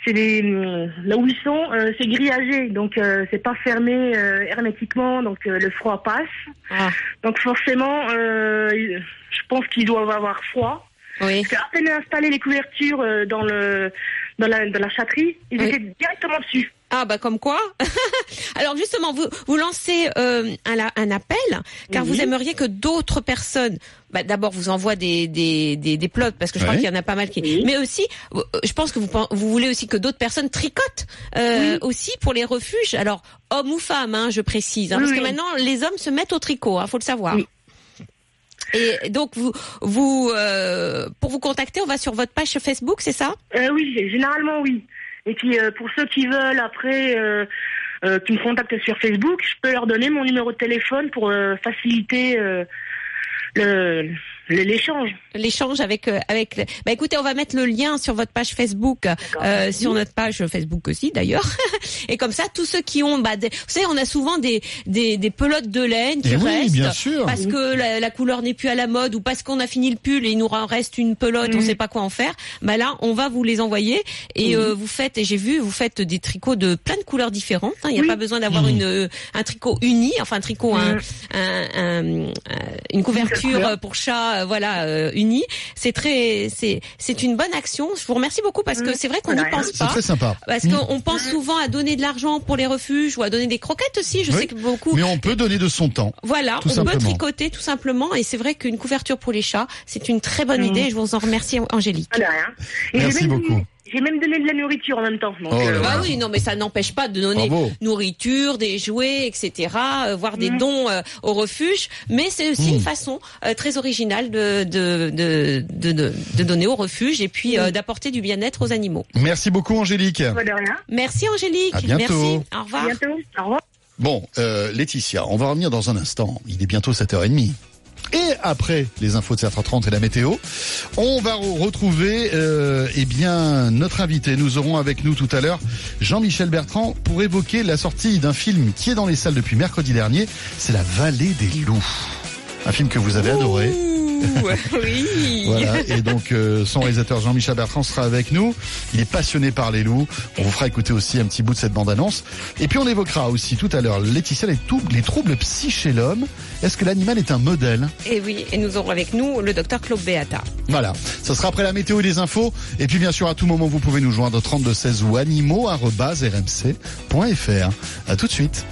Speaker 6: c'est des hum, là où ils sont, c'est grillagé, donc c'est pas fermé hermétiquement, donc le froid passe.
Speaker 4: Ah,
Speaker 6: Donc forcément, je pense qu'ils doivent avoir froid.
Speaker 4: oui.
Speaker 6: Parce qu'à peine installé les couvertures dans le dans la dans la chatterie, ils
Speaker 4: Oui.
Speaker 6: étaient directement dessus.
Speaker 4: Ah bah comme quoi. Alors justement, vous vous lancez euh, un, appel car
Speaker 6: Oui.
Speaker 4: vous aimeriez que d'autres personnes, bah, d'abord vous envoient des des des, des plots parce que je crois qu'il y en a pas mal qui,
Speaker 6: Oui.
Speaker 4: mais aussi, euh, je pense que vous vous voulez aussi que d'autres personnes tricotent euh, aussi pour les refuges. Alors hommes ou femmes, hein, je précise, hein,
Speaker 6: Oui,
Speaker 4: parce que maintenant les hommes se mettent au tricot, hein, faut le savoir. Et donc vous vous euh, pour vous contacter, on va sur votre page Facebook, c'est ça?
Speaker 6: Euh, oui, généralement oui. Et puis euh, pour ceux qui veulent après, euh, euh, qui me contactent sur Facebook, je peux leur donner mon numéro de téléphone pour euh, faciliter le- l'échange.
Speaker 4: l'échange avec euh, avec bah écoutez on va mettre le lien sur votre page Facebook euh, sur notre page Facebook aussi d'ailleurs et comme ça tous ceux qui ont bah des, vous savez on a souvent des des, des pelotes de laine qui
Speaker 3: Et oui,
Speaker 4: restent
Speaker 3: bien sûr.
Speaker 4: parce que la, la couleur n'est plus à la mode ou parce qu'on a fini le pull et il nous en reste une pelote on
Speaker 6: Mhm.
Speaker 4: sait pas quoi en faire bah là on va vous les envoyer et euh, vous faites et j'ai vu vous faites des tricots de plein de couleurs différentes hein. il n'y a
Speaker 6: Oui.
Speaker 4: pas besoin d'avoir
Speaker 3: Mhm.
Speaker 4: une euh, un tricot uni enfin un tricot un, un- un- un- une couverture euh, pour chat euh, voilà euh, unie c'est très c'est c'est une bonne action je vous remercie beaucoup parce que
Speaker 6: Mhm.
Speaker 4: c'est vrai qu'on n'y pense
Speaker 3: C'est
Speaker 4: pas
Speaker 3: très sympa.
Speaker 4: parce
Speaker 3: Mm.
Speaker 4: qu'on pense souvent à donner de l'argent pour les refuges ou à donner des croquettes aussi je
Speaker 3: Oui.
Speaker 4: sais que beaucoup
Speaker 3: Mais on peut donner de son temps.
Speaker 4: voilà, on peut tricoter tout simplement et c'est vrai qu'une couverture pour les chats, c'est une très bonne idée. Je vous en remercie Angélique.
Speaker 6: De rien. Et
Speaker 3: Merci beaucoup.
Speaker 6: J'ai même donné de la nourriture en même temps. Donc,
Speaker 3: Oh
Speaker 6: euh.
Speaker 4: Bah oui, non mais ça n'empêche pas de donner
Speaker 3: Bravo.
Speaker 4: nourriture, des jouets, etc., euh, voire des
Speaker 6: Mhm.
Speaker 4: dons euh, au refuge, mais c'est aussi une façon euh, très originale de de, de, de, donner au refuge et puis euh, d'apporter du bien-être aux animaux.
Speaker 3: Merci beaucoup Angélique.
Speaker 6: pas de rien.
Speaker 4: Merci Angélique.
Speaker 3: À bientôt.
Speaker 4: Merci. Au
Speaker 6: À
Speaker 4: revoir.
Speaker 6: bientôt. Au revoir.
Speaker 3: Bon, euh, Laetitia, on va revenir dans un instant. Il est bientôt 7h30. Et après les infos de 7h30 et la météo, on va re- retrouver euh, eh bien notre invité. Nous aurons avec nous tout à l'heure Jean-Michel Bertrand pour évoquer la sortie d'un film qui est dans les salles depuis mercredi dernier. C'est La Vallée des loups. Un film que vous avez adoré.
Speaker 4: Oui.
Speaker 3: Voilà. Et donc euh, son réalisateur Jean-Michel Bertrand sera avec nous. Il est passionné par les loups. On vous fera écouter aussi un petit bout de cette bande-annonce. Et puis on évoquera aussi tout à l'heure Laetitia les, les troubles psy chez l'homme. Est-ce que l'animal est un modèle?
Speaker 4: Et oui, et nous aurons avec nous le docteur Claude Beata.
Speaker 3: Voilà. Ça sera après la météo et les infos. Et puis bien sûr à tout moment vous pouvez nous joindre 32 16 ou animaux@rmc.fr. À tout de suite.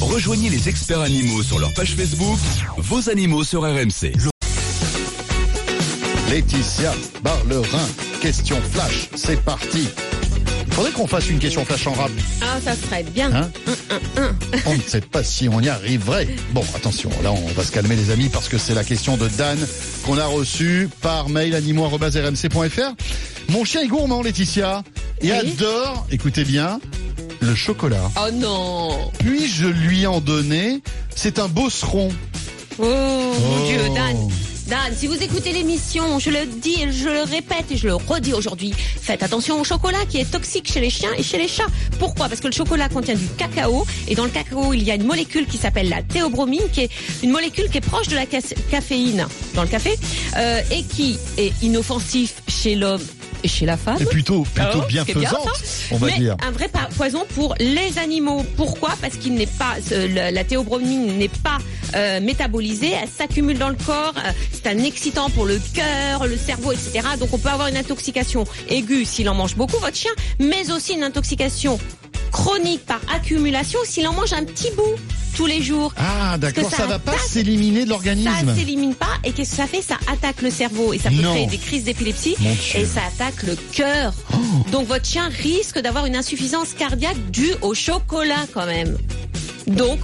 Speaker 2: Rejoignez les experts animaux sur leur page Facebook, vos animaux sur RMC.
Speaker 3: Laetitia Barlerin, question flash. C'est parti. Il faudrait qu'on fasse une question flash en rap.
Speaker 4: Ah, ça serait bien.
Speaker 3: Hein On ne sait pas si on y arriverait. Bon, attention, là on va se calmer les amis parce que c'est la question de Dan qu'on a reçue par mail animaux.rmc.fr. Mon chien est gourmand Laetitia et
Speaker 4: Oui.
Speaker 3: adore, écoutez bien, le chocolat.
Speaker 4: Oh non.
Speaker 3: Puis-je lui en donner? C'est un bosseron.
Speaker 4: Oh, mon Dieu, Dan. Dan, si vous écoutez l'émission, je le dis et je le répète et je le redis aujourd'hui, faites attention au chocolat qui est toxique chez les chiens et chez les chats. Pourquoi? Parce que le chocolat contient du cacao et dans le cacao, il y a une molécule qui s'appelle la théobromine, qui est une molécule qui est proche de la ca- caféine dans le café euh, et qui est inoffensif chez l'homme chez la femme.
Speaker 3: Et plutôt, plutôt
Speaker 4: Oh,
Speaker 3: bien on va
Speaker 4: Mais
Speaker 3: dire.
Speaker 4: un vrai poison pour les animaux. Pourquoi? Parce qu'il n'est pas, la théobromine n'est pas euh, métabolisée, elle s'accumule dans le corps. euh, c'est un excitant pour le cœur, le cerveau, etc. Donc on peut avoir une intoxication aiguë s'il en mange beaucoup, votre chien, mais aussi une intoxication chronique par accumulation s'il en mange un petit bout tous les jours.
Speaker 3: Ah, d'accord, ça,
Speaker 4: ça
Speaker 3: va pas s'éliminer de
Speaker 4: Ça
Speaker 3: l'organisme.
Speaker 4: s'élimine pas et qu'est-ce que ça fait Ça attaque le cerveau et ça peut
Speaker 3: Non.
Speaker 4: créer des crises d'épilepsie.
Speaker 3: Oh.
Speaker 4: et ça attaque le cœur. Donc votre chien risque d'avoir une insuffisance cardiaque due au chocolat quand même. Donc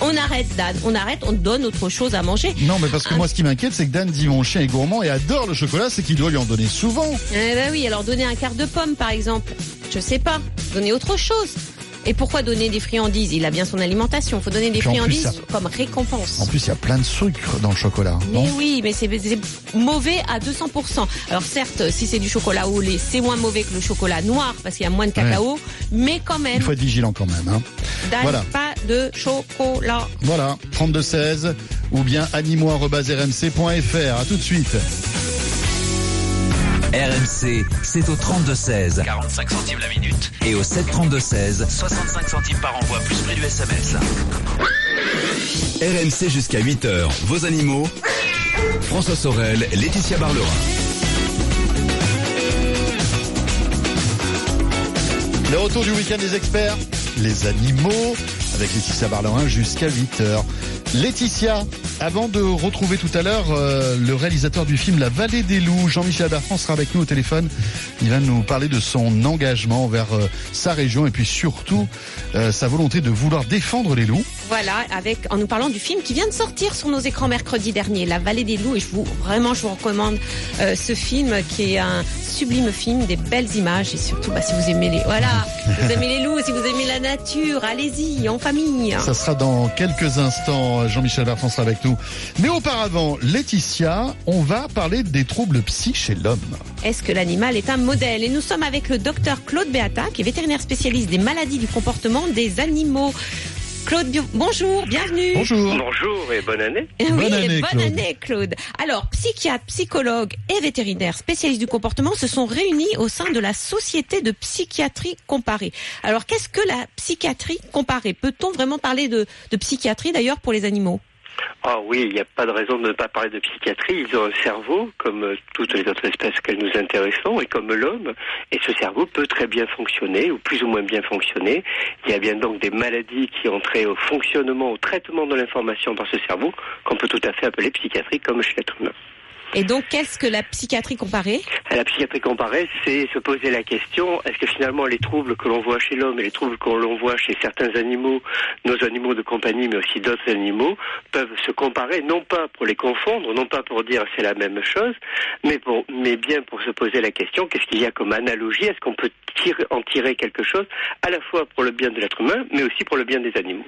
Speaker 4: on arrête Dan, on arrête, on donne autre chose à manger.
Speaker 3: Non, mais parce que
Speaker 4: Un-
Speaker 3: moi, ce qui m'inquiète, c'est que Dan dit mon chien est gourmand et adore le chocolat, c'est qu'il doit lui en donner souvent.
Speaker 4: Eh ben oui, alors donner un quart de pomme par exemple, je sais pas, donner autre chose. Et pourquoi donner des friandises? Il a bien son alimentation, faut donner des
Speaker 3: Puis en plus,
Speaker 4: friandises
Speaker 3: ça-
Speaker 4: comme récompense.
Speaker 3: En plus, il y a plein de sucre dans le chocolat.
Speaker 4: Mais
Speaker 3: non?
Speaker 4: oui, mais c'est mauvais à 200%. Alors certes, si c'est du chocolat au lait, c'est moins mauvais que le chocolat noir parce qu'il y a moins de cacao, mais quand même,
Speaker 3: Il faut être vigilant quand même. Hein. Voilà.
Speaker 4: pas de chocolat.
Speaker 3: Voilà, 3216 ou bien animaux.rmc.fr. À tout de suite.
Speaker 7: RMC, c'est au 32-16. 45 centimes la minute. Et au 732-16. 65 centimes par envoi, plus prix du SMS.
Speaker 2: RMC jusqu'à 8h. Vos animaux. François Sorel, Laetitia Barlerin.
Speaker 3: Le retour du week-end des experts, les animaux, avec Laetitia Barlerin jusqu'à 8h. Laetitia, avant de retrouver tout à l'heure euh, le réalisateur du film La Vallée des Loups, Jean-Michel Bertrand sera avec nous au téléphone. Il va nous parler de son engagement vers euh, sa région et puis surtout euh, sa volonté de vouloir défendre les loups.
Speaker 4: Voilà, avec en nous parlant du film qui vient de sortir sur nos écrans mercredi dernier, La Vallée des Loups. Et je vous vraiment, je vous recommande euh, ce film qui est un sublime film, des belles images et surtout, bah, si vous aimez les, voilà, si vous aimez les loups, si vous aimez la nature, allez-y en famille.
Speaker 3: Ça sera dans quelques instants. Jean-Michel Bertrand sera avec nous. Mais auparavant, Laetitia, on va parler des troubles psy chez l'homme.
Speaker 4: Est-ce que l'animal est un modèle? Et nous sommes avec le docteur Claude Beata, qui est vétérinaire spécialiste des maladies du comportement des animaux. Claude, bonjour, bienvenue.
Speaker 3: Bonjour.
Speaker 8: Bonjour et bonne année.
Speaker 3: Bonne
Speaker 4: oui,
Speaker 3: année,
Speaker 4: bonne
Speaker 3: Claude.
Speaker 4: année, Claude. Alors, psychiatres, psychologues et vétérinaires spécialistes du comportement se sont réunis au sein de la Société de psychiatrie comparée. Alors, qu'est-ce que la psychiatrie comparée? Peut-on vraiment parler de, de psychiatrie d'ailleurs pour les animaux?
Speaker 8: Ah oui, il n'y a pas de raison de ne pas parler de psychiatrie. Ils ont un cerveau, comme euh, toutes les autres espèces que nous intéressons, et comme l'homme. Et ce cerveau peut très bien fonctionner, ou plus ou moins bien fonctionner. Il y a bien donc des maladies qui ont trait au fonctionnement, au traitement de l'information par ce cerveau, qu'on peut tout à fait appeler psychiatrie, comme chez l'être humain.
Speaker 4: Et donc, qu'est-ce que la psychiatrie comparée?
Speaker 8: La psychiatrie comparée, c'est se poser la question est-ce que finalement les troubles que l'on voit chez l'homme et les troubles que l'on voit chez certains animaux, nos animaux de compagnie, mais aussi d'autres animaux, peuvent se comparer, non pas pour les confondre, non pas pour dire c'est la même chose, mais, pour, mais bien pour se poser la question qu'est-ce qu'il y a comme analogie? Est-ce qu'on peut tirer, en tirer quelque chose à la fois pour le bien de l'être humain, mais aussi pour le bien des animaux?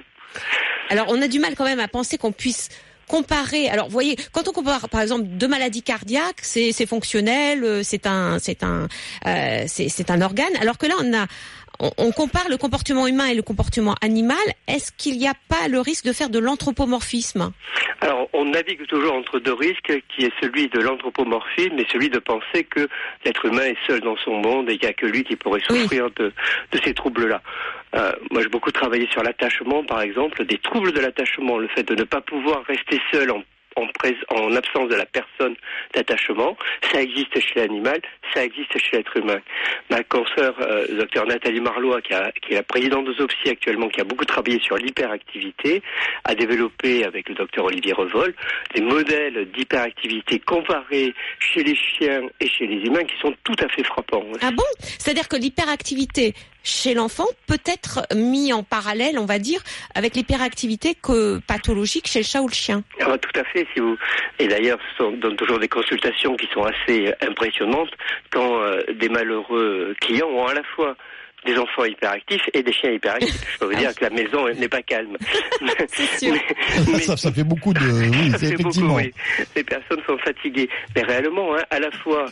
Speaker 4: Alors, on a du mal quand même à penser qu'on puisse comparer. Alors, vous voyez, quand on compare, par exemple, deux maladies cardiaques, c'est fonctionnel, euh, c'est un, c'est un, euh, c'est un organe. Alors que là, on a, on, compare le comportement humain et le comportement animal. Est-ce qu'il n'y a pas le risque de faire de l'anthropomorphisme?
Speaker 8: Alors, on navigue toujours entre deux risques, qui est celui de l'anthropomorphisme et celui de penser que l'être humain est seul dans son monde et qu'il n'y a que lui qui pourrait
Speaker 4: Oui.
Speaker 8: souffrir de, de ces troubles-là. Euh, moi, j'ai beaucoup travaillé sur l'attachement, par exemple, des troubles de l'attachement, le fait de ne pas pouvoir rester seul en absence de la personne d'attachement, ça existe chez l'animal, ça existe chez l'être humain. Ma consoeur, euh, docteur Nathalie Marlois, qui, a- qui est la présidente de Zopsy actuellement, qui a beaucoup travaillé sur l'hyperactivité, a développé avec le docteur Olivier Revol des modèles d'hyperactivité comparés chez les chiens et chez les humains qui sont tout à fait frappants.
Speaker 4: Ah bon? C'est-à-dire que l'hyperactivité chez l'enfant peut être mis en parallèle, on va dire, avec l'hyperactivité que pathologique chez le chat ou le chien.
Speaker 8: Ah, tout à fait. Si vous... Et d'ailleurs, ce sont donne toujours des consultations qui sont assez impressionnantes quand euh, des malheureux clients ont à la fois des enfants hyperactifs et des chiens hyperactifs. Je peux vous dire que la maison n'est pas calme.
Speaker 3: ça, ça, fait beaucoup de... Oui, c'est effectivement. Beaucoup, oui.
Speaker 8: Les personnes sont fatiguées. Mais réellement, hein, à la fois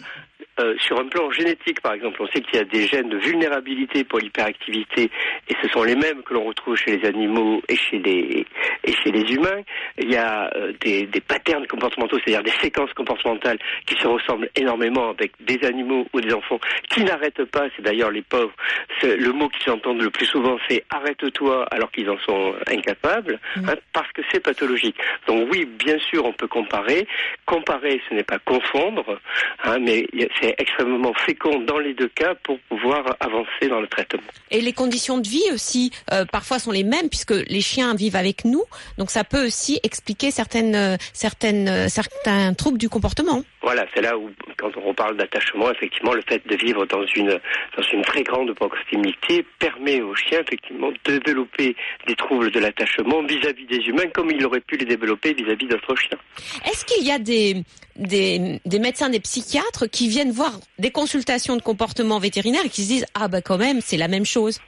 Speaker 8: euh, sur un plan génétique, par exemple, on sait qu'il y a des gènes de vulnérabilité pour l'hyperactivité, et ce sont les mêmes que l'on retrouve chez les animaux et chez les et chez les humains. Il y a euh, des, des patterns comportementaux, c'est-à-dire des séquences comportementales qui se ressemblent énormément avec des animaux ou des enfants qui n'arrêtent pas. C'est d'ailleurs les pauvres. Le mot qu'ils entendent le plus souvent, c'est arrête-toi, alors qu'ils en sont incapables, mmh. hein, parce que c'est pathologique. Donc oui, bien sûr, on peut comparer. Comparer, ce n'est pas confondre, hein, mais c'est extrêmement fécond dans les deux cas pour pouvoir avancer dans le traitement.
Speaker 4: Et les conditions de vie aussi, euh, parfois sont les mêmes puisque les chiens vivent avec nous, donc ça peut aussi expliquer certaines, euh, certaines, euh, certains troubles du comportement.
Speaker 8: Voilà, c'est là où, quand on parle d'attachement, effectivement, le fait de vivre dans une, dans une très grande proximité permet aux chiens, effectivement, de développer des troubles de l'attachement vis-à-vis des humains, comme il aurait pu les développer vis-à-vis d'autres chiens.
Speaker 4: Est-ce qu'il y a des, des, des médecins, des psychiatres qui viennent voir des consultations de comportement vétérinaire et qui se disent ah bah quand même c'est la même chose.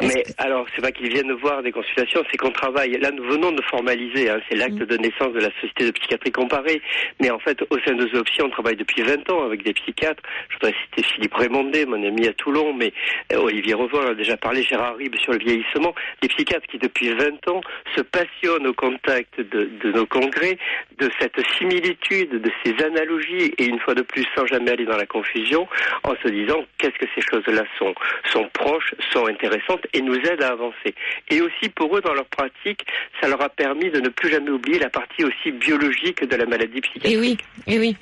Speaker 8: Mais alors c'est pas qu'ils viennent voir des consultations, c'est qu'on travaille. Là nous venons de formaliser, hein, c'est l'acte mm. de naissance de la société de psychiatrie comparée. Mais en fait au sein de Zoopsie on travaille depuis 20 ans avec des psychiatres. Je voudrais citer Philippe Raymondet, mon ami à Toulon, mais euh, Olivier Revol a déjà parlé, Gérard Ribes sur le vieillissement. Des psychiatres qui depuis 20 ans se passionnent au contact de, de nos congrès, de cette similitude, de ces analogies et une fois de plus sans jamais aller dans la confusion en se disant qu'est-ce que ces choses-là sont, sont proches, sont intéressantes et nous aident à avancer. Et aussi pour eux, dans leur pratique, ça leur a permis de ne plus jamais oublier la partie aussi biologique de la maladie psychiatrique.
Speaker 4: Et oui, et oui.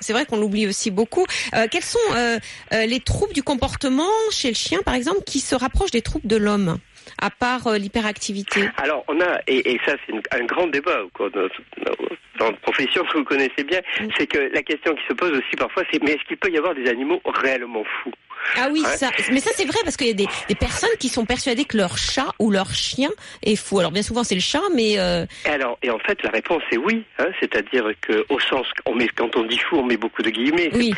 Speaker 4: C'est vrai qu'on l'oublie aussi beaucoup. Euh, quels sont euh, euh, les troubles du comportement chez le chien, par exemple, qui se rapprochent des troubles de l'homme à part l'hyperactivité?
Speaker 8: Alors, on a, et, ça c'est un grand débat dans la profession que vous connaissez bien, c'est que la question qui se pose aussi parfois, c'est mais est-ce qu'il peut y avoir des animaux réellement fous
Speaker 4: ah oui, ça, mais ça c'est vrai parce qu'il y a des, des, personnes qui sont persuadées que leur chat ou leur chien est fou. Alors bien souvent c'est le chat, mais euh...
Speaker 8: et alors et en fait la réponse est oui, hein, c'est-à-dire que au sens on met quand on dit fou on met beaucoup de guillemets.
Speaker 4: Oui,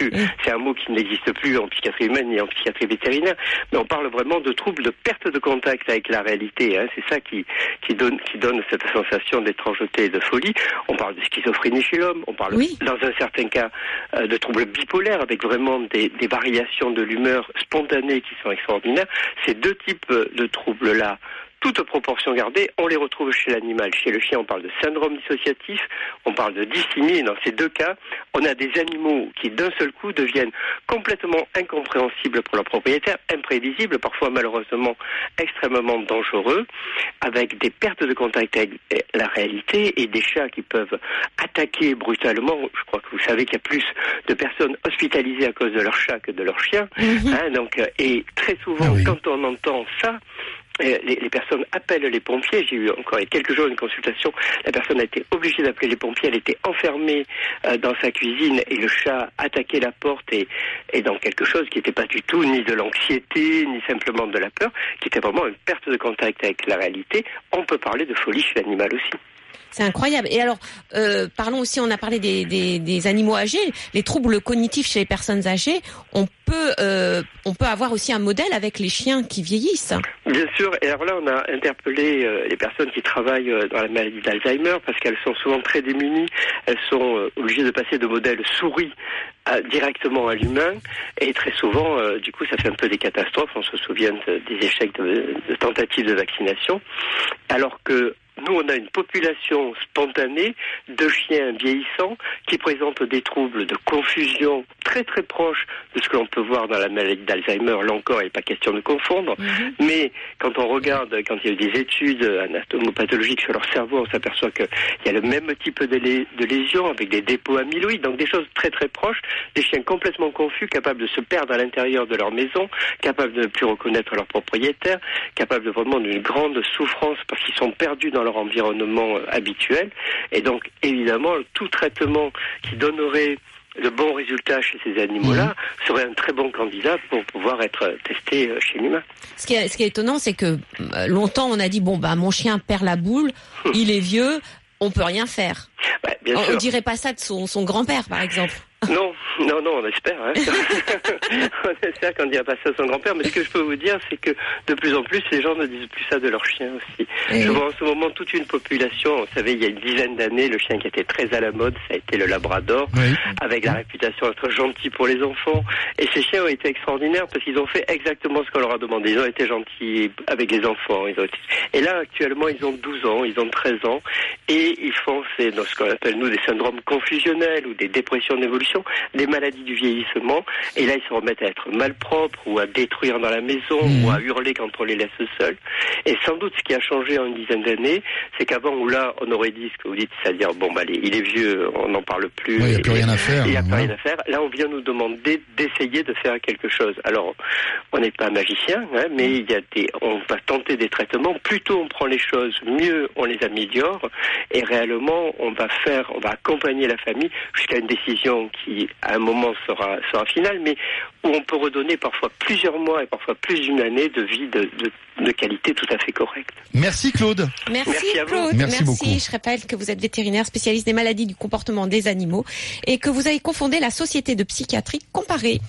Speaker 8: c'est un mot qui n'existe plus en psychiatrie humaine ni en psychiatrie vétérinaire, mais on parle vraiment de troubles de perte de contact avec la réalité. Hein, c'est ça qui qui donne qui donne cette sensation d'étrangeté et de folie. On parle de schizophrénie chez l'homme, on parle dans un certain cas euh, de troubles bipolaires avec vraiment des, des variations de l'humeur spontanées qui sont extraordinaires. Ces deux types de troubles-là toute proportion gardée, on les retrouve chez l'animal. Chez le chien, on parle de syndrome dissociatif, on parle de dysthymie, et dans ces deux cas, on a des animaux qui d'un seul coup deviennent complètement incompréhensibles pour leur propriétaire, imprévisibles, parfois malheureusement extrêmement dangereux, avec des pertes de contact avec la réalité et des chats qui peuvent attaquer brutalement. Je crois que vous savez qu'il y a plus de personnes hospitalisées à cause de leur chat que de leur chien. Hein, donc, euh, et très souvent, ah quand on entend ça, les, les, personnes appellent les pompiers. J'ai eu encore quelques jours une consultation. La personne a été obligée d'appeler les pompiers. Elle était enfermée euh, dans sa cuisine et le chat attaquait la porte et, et dans quelque chose qui n'était pas du tout ni de l'anxiété ni simplement de la peur, qui était vraiment une perte de contact avec la réalité. On peut parler de folie chez l'animal aussi.
Speaker 4: C'est incroyable. Et alors, euh, parlons aussi, on a parlé des, animaux âgés, les troubles cognitifs chez les personnes âgées. On peut, euh, on peut avoir aussi un modèle avec les chiens qui vieillissent.
Speaker 8: Bien sûr. Et alors là, on a interpellé euh, les personnes qui travaillent dans la maladie d'Alzheimer parce qu'elles sont souvent très démunies. Elles sont obligées de passer de modèles souris directement à l'humain. Et très souvent, du coup, ça fait un peu des catastrophes. On se souvient des échecs de, de tentatives de vaccination. Alors que nous, on a une population spontanée de chiens vieillissants qui présentent des troubles de confusion très très proches de ce que l'on peut voir dans la maladie d'Alzheimer. Là encore, il n'est pas question de confondre. Mhm. Mais quand on regarde, quand il y a eu des études anatomopathologiques sur leur cerveau, on s'aperçoit qu'il y a le même type de, de lésions avec des dépôts amyloïdes, donc des choses très très proches. Des chiens complètement confus, capables de se perdre à l'intérieur de leur maison, capables de ne plus reconnaître leur propriétaire, capables de vraiment d'une grande souffrance parce qu'ils sont perdus dans leur environnement euh, habituel. Et donc, évidemment, tout traitement qui donnerait de bons résultats chez ces animaux-là serait un très bon candidat pour pouvoir être testé euh, chez l'humain.
Speaker 4: Ce qui est, ce qui est étonnant, c'est que euh, longtemps on a dit bon bah mon chien perd la boule, il est vieux, on peut rien faire.
Speaker 8: Bah, bien
Speaker 4: on,
Speaker 8: sûr.
Speaker 4: on dirait pas ça de son, son grand-père, par exemple.
Speaker 8: Non, non, non, on espère. Hein. on espère qu'on ne dira pas ça à son grand-père. Mais ce que je peux vous dire, c'est que de plus en plus, les gens ne disent plus ça de leur chien aussi.
Speaker 4: Eh
Speaker 8: je vois en ce moment toute une population. Vous savez, il y a une dizaine d'années, le chien qui était très à la mode, ça a été le Labrador,
Speaker 3: Oui.
Speaker 8: avec la réputation d'être gentil pour les enfants. Et ces chiens ont été extraordinaires parce qu'ils ont fait exactement ce qu'on leur a demandé. Ils ont été gentils avec les enfants. Ils ont été- Et là, actuellement, ils ont 12 ans, ils ont 13 ans, et ils font c'est dans ce qu'on appelle nous des syndromes confusionnels ou des dépressions d'évolution, des maladies du vieillissement. Et là, ils se remettent à être malpropres ou à détruire dans la maison
Speaker 3: Mhm.
Speaker 8: ou à hurler quand on les laisse seuls. Et sans doute, ce qui a changé en une dizaine d'années, c'est qu'avant où là, on aurait dit ce que vous dites, c'est-à-dire bon, bah, il est vieux, on n'en parle plus.
Speaker 3: Il n'y a plus rien à faire.
Speaker 8: il n'y a plus rien à faire. Là, on vient nous demander d'essayer de faire quelque chose. Alors, on n'est pas magicien, hein, mais il y a des, on va tenter des traitements. Plus tôt on prend les choses, mieux on les améliore. Et réellement, on va faire, on va accompagner la famille jusqu'à une décision qui, à un moment, sera, sera finale, mais où on peut redonner parfois plusieurs mois et parfois plus d'une année de vie de, de, de qualité tout à fait correcte.
Speaker 3: Merci Claude.
Speaker 4: Merci,
Speaker 8: Merci à vous.
Speaker 4: Claude.
Speaker 3: Merci beaucoup.
Speaker 4: Je rappelle que vous êtes vétérinaire spécialiste des maladies du comportement des animaux et que vous avez confondé la Société de psychiatrie comparée.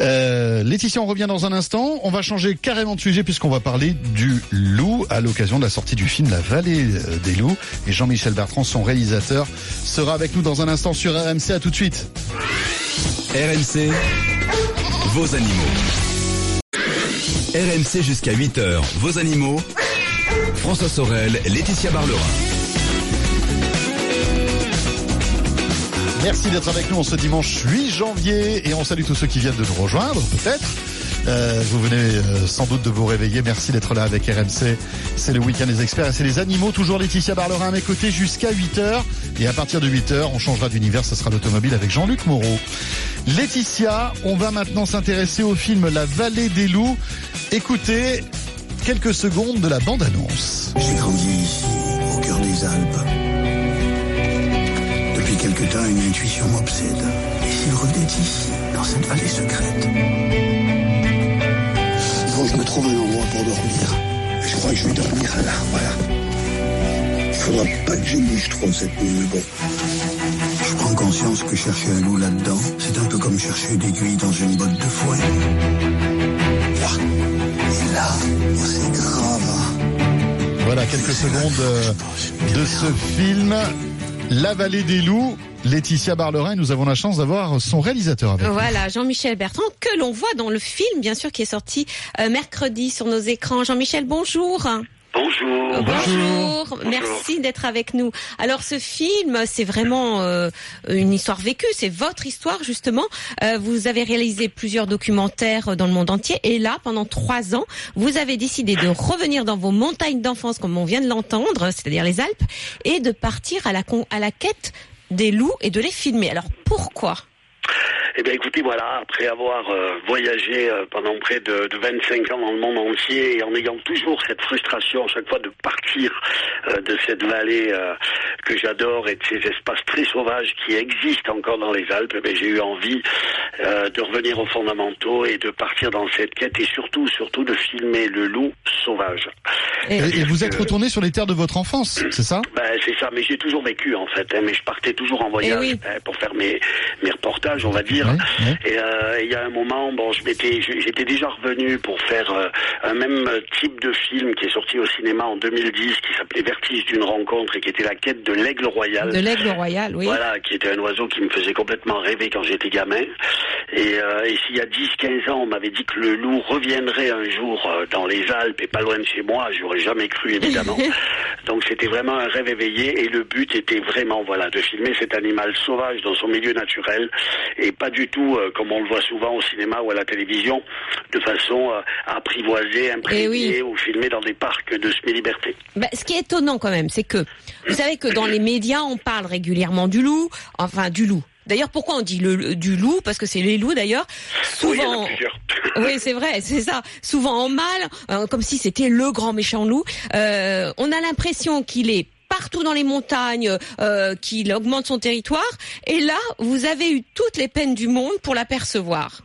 Speaker 3: Euh, Laetitia, on revient dans un instant. On va changer carrément de sujet puisqu'on va parler du loup à l'occasion de la sortie du film La Vallée euh, des loups. Et Jean-Michel Bertrand, son réalisateur, sera avec nous dans un instant sur RMC. À tout de suite.
Speaker 2: RMC, vos animaux. RMC jusqu'à 8h, vos animaux. François Sorel, Laetitia Barlerin.
Speaker 3: Merci d'être avec nous en ce dimanche 8 janvier et on salue tous ceux qui viennent de nous rejoindre peut-être. Euh, vous venez euh, sans doute de vous réveiller. Merci d'être là avec RMC. C'est le week-end des experts et c'est les animaux. Toujours Laetitia Barlerin à mes côtés jusqu'à 8h. Et à partir de 8h, on changera d'univers. Ce sera l'automobile avec Jean-Luc Moreau. Laetitia, on va maintenant s'intéresser au film La Vallée des loups. Écoutez quelques secondes de la bande-annonce.
Speaker 9: J'ai grandi ici, au cœur des Alpes. Quelque temps, une intuition m'obsède. Et s'il revenait ici, dans cette vallée secrète? Que je me trouve un endroit pour dormir. Je crois que je vais dormir là, voilà. Il faudra pas que j'exige trop cette nuit, mais bon. Je prends conscience que chercher un loup là-dedans, c'est un peu comme chercher d'aiguilles dans une botte de foin. Là, et là, c'est grave.
Speaker 3: Voilà quelques secondes euh, de ce film La Vallée des loups. Laetitia Barlerin, nous avons la chance d'avoir son réalisateur avec.
Speaker 4: Voilà, Jean-Michel Bertrand, que l'on voit dans le film, bien sûr, qui est sorti euh, mercredi sur nos écrans. Jean-Michel, bonjour.
Speaker 8: Bonjour.
Speaker 4: Bonjour, merci d'être avec nous. Alors ce film, c'est vraiment euh, une histoire vécue, c'est votre histoire justement. Euh, vous avez réalisé plusieurs documentaires dans le monde entier et là, pendant trois ans, vous avez décidé de revenir dans vos montagnes d'enfance, comme on vient de l'entendre, c'est-à-dire les Alpes, et de partir à la, con- à la quête des loups et de les filmer. Alors pourquoi?
Speaker 10: Eh bien, écoutez, voilà, après avoir euh, voyagé euh, pendant près de, de 25 ans dans le monde entier et en ayant toujours cette frustration à chaque fois de partir euh, de cette vallée que j'adore et de ces espaces très sauvages qui existent encore dans les Alpes, eh j'ai eu envie de revenir aux fondamentaux et de partir dans cette quête et surtout, surtout de filmer le loup sauvage.
Speaker 3: Et, et vous êtes retourné sur les terres de votre enfance, c'est ça?
Speaker 10: Ben, c'est ça, mais j'ai toujours vécu en fait, hein, mais je partais toujours en voyage
Speaker 4: oui.
Speaker 10: hein, pour faire mes, mes reportages, on va dire.
Speaker 3: Ouais, ouais.
Speaker 10: Et euh, il y a un moment, bon, je m'étais, j'étais déjà revenu pour faire euh, un même type de film qui est sorti au cinéma en 2010, qui s'appelait Vertige d'une rencontre et qui était la quête de l'aigle royal.
Speaker 4: De l'aigle royal, oui.
Speaker 10: Voilà, qui était un oiseau qui me faisait complètement rêver quand j'étais gamin. Et, euh, et s'il y a 10-15 ans, on m'avait dit que le loup reviendrait un jour euh, dans les Alpes et pas loin de chez moi, j'aurais jamais cru évidemment. Donc c'était vraiment un rêve éveillé et le but était vraiment voilà de filmer cet animal sauvage dans son milieu naturel et pas du tout euh, comme on le voit souvent au cinéma ou à la télévision de façon euh, apprivoisée, imprégnée
Speaker 4: oui.
Speaker 10: ou filmée dans des parcs de semi-liberté.
Speaker 4: Bah, ce qui est étonnant quand même, c'est que vous savez que dans les médias, on parle régulièrement du loup, enfin du loup. D'ailleurs, pourquoi on dit le, du loup? Parce que c'est les loups d'ailleurs. Souvent, oui, c'est vrai, c'est ça. Souvent en mal, euh, comme si c'était le grand méchant loup. Euh, on a l'impression qu'il est partout dans les montagnes, euh, qu'il augmente son territoire. Et là, vous avez eu toutes les peines du monde pour l'apercevoir.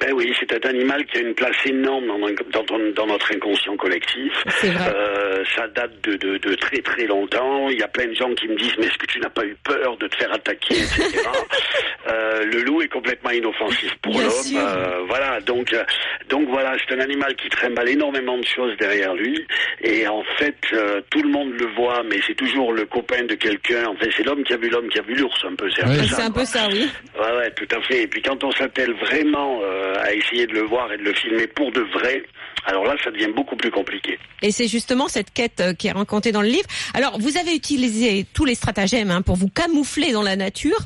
Speaker 10: Ben oui, c'est un animal qui a une place énorme dans, dans- dans notre inconscient collectif. Euh, ça date de, de- de très très longtemps. Il y a plein de gens qui me disent mais est-ce que tu n'as pas eu peur de te faire attaquer, etc. Euh, le loup est complètement inoffensif pour l'homme. Euh, voilà, donc euh, donc voilà, c'est un animal qui trimballe énormément de choses derrière lui. Et en fait, euh, tout le monde le voit, mais c'est toujours le copain de quelqu'un. En fait, c'est l'homme qui a vu l'homme qui a vu l'ours, un peu. C'est un peu ça.
Speaker 4: C'est un peu ça, oui.
Speaker 10: Ouais, ouais, tout à fait. Et puis quand on s'attelle vraiment à essayer de le voir et de le filmer pour de vrai, alors là, ça devient beaucoup plus compliqué.
Speaker 4: Et c'est justement cette quête euh, qui est racontée dans le livre. Alors, vous avez utilisé tous les stratagèmes hein, pour vous camoufler dans la nature.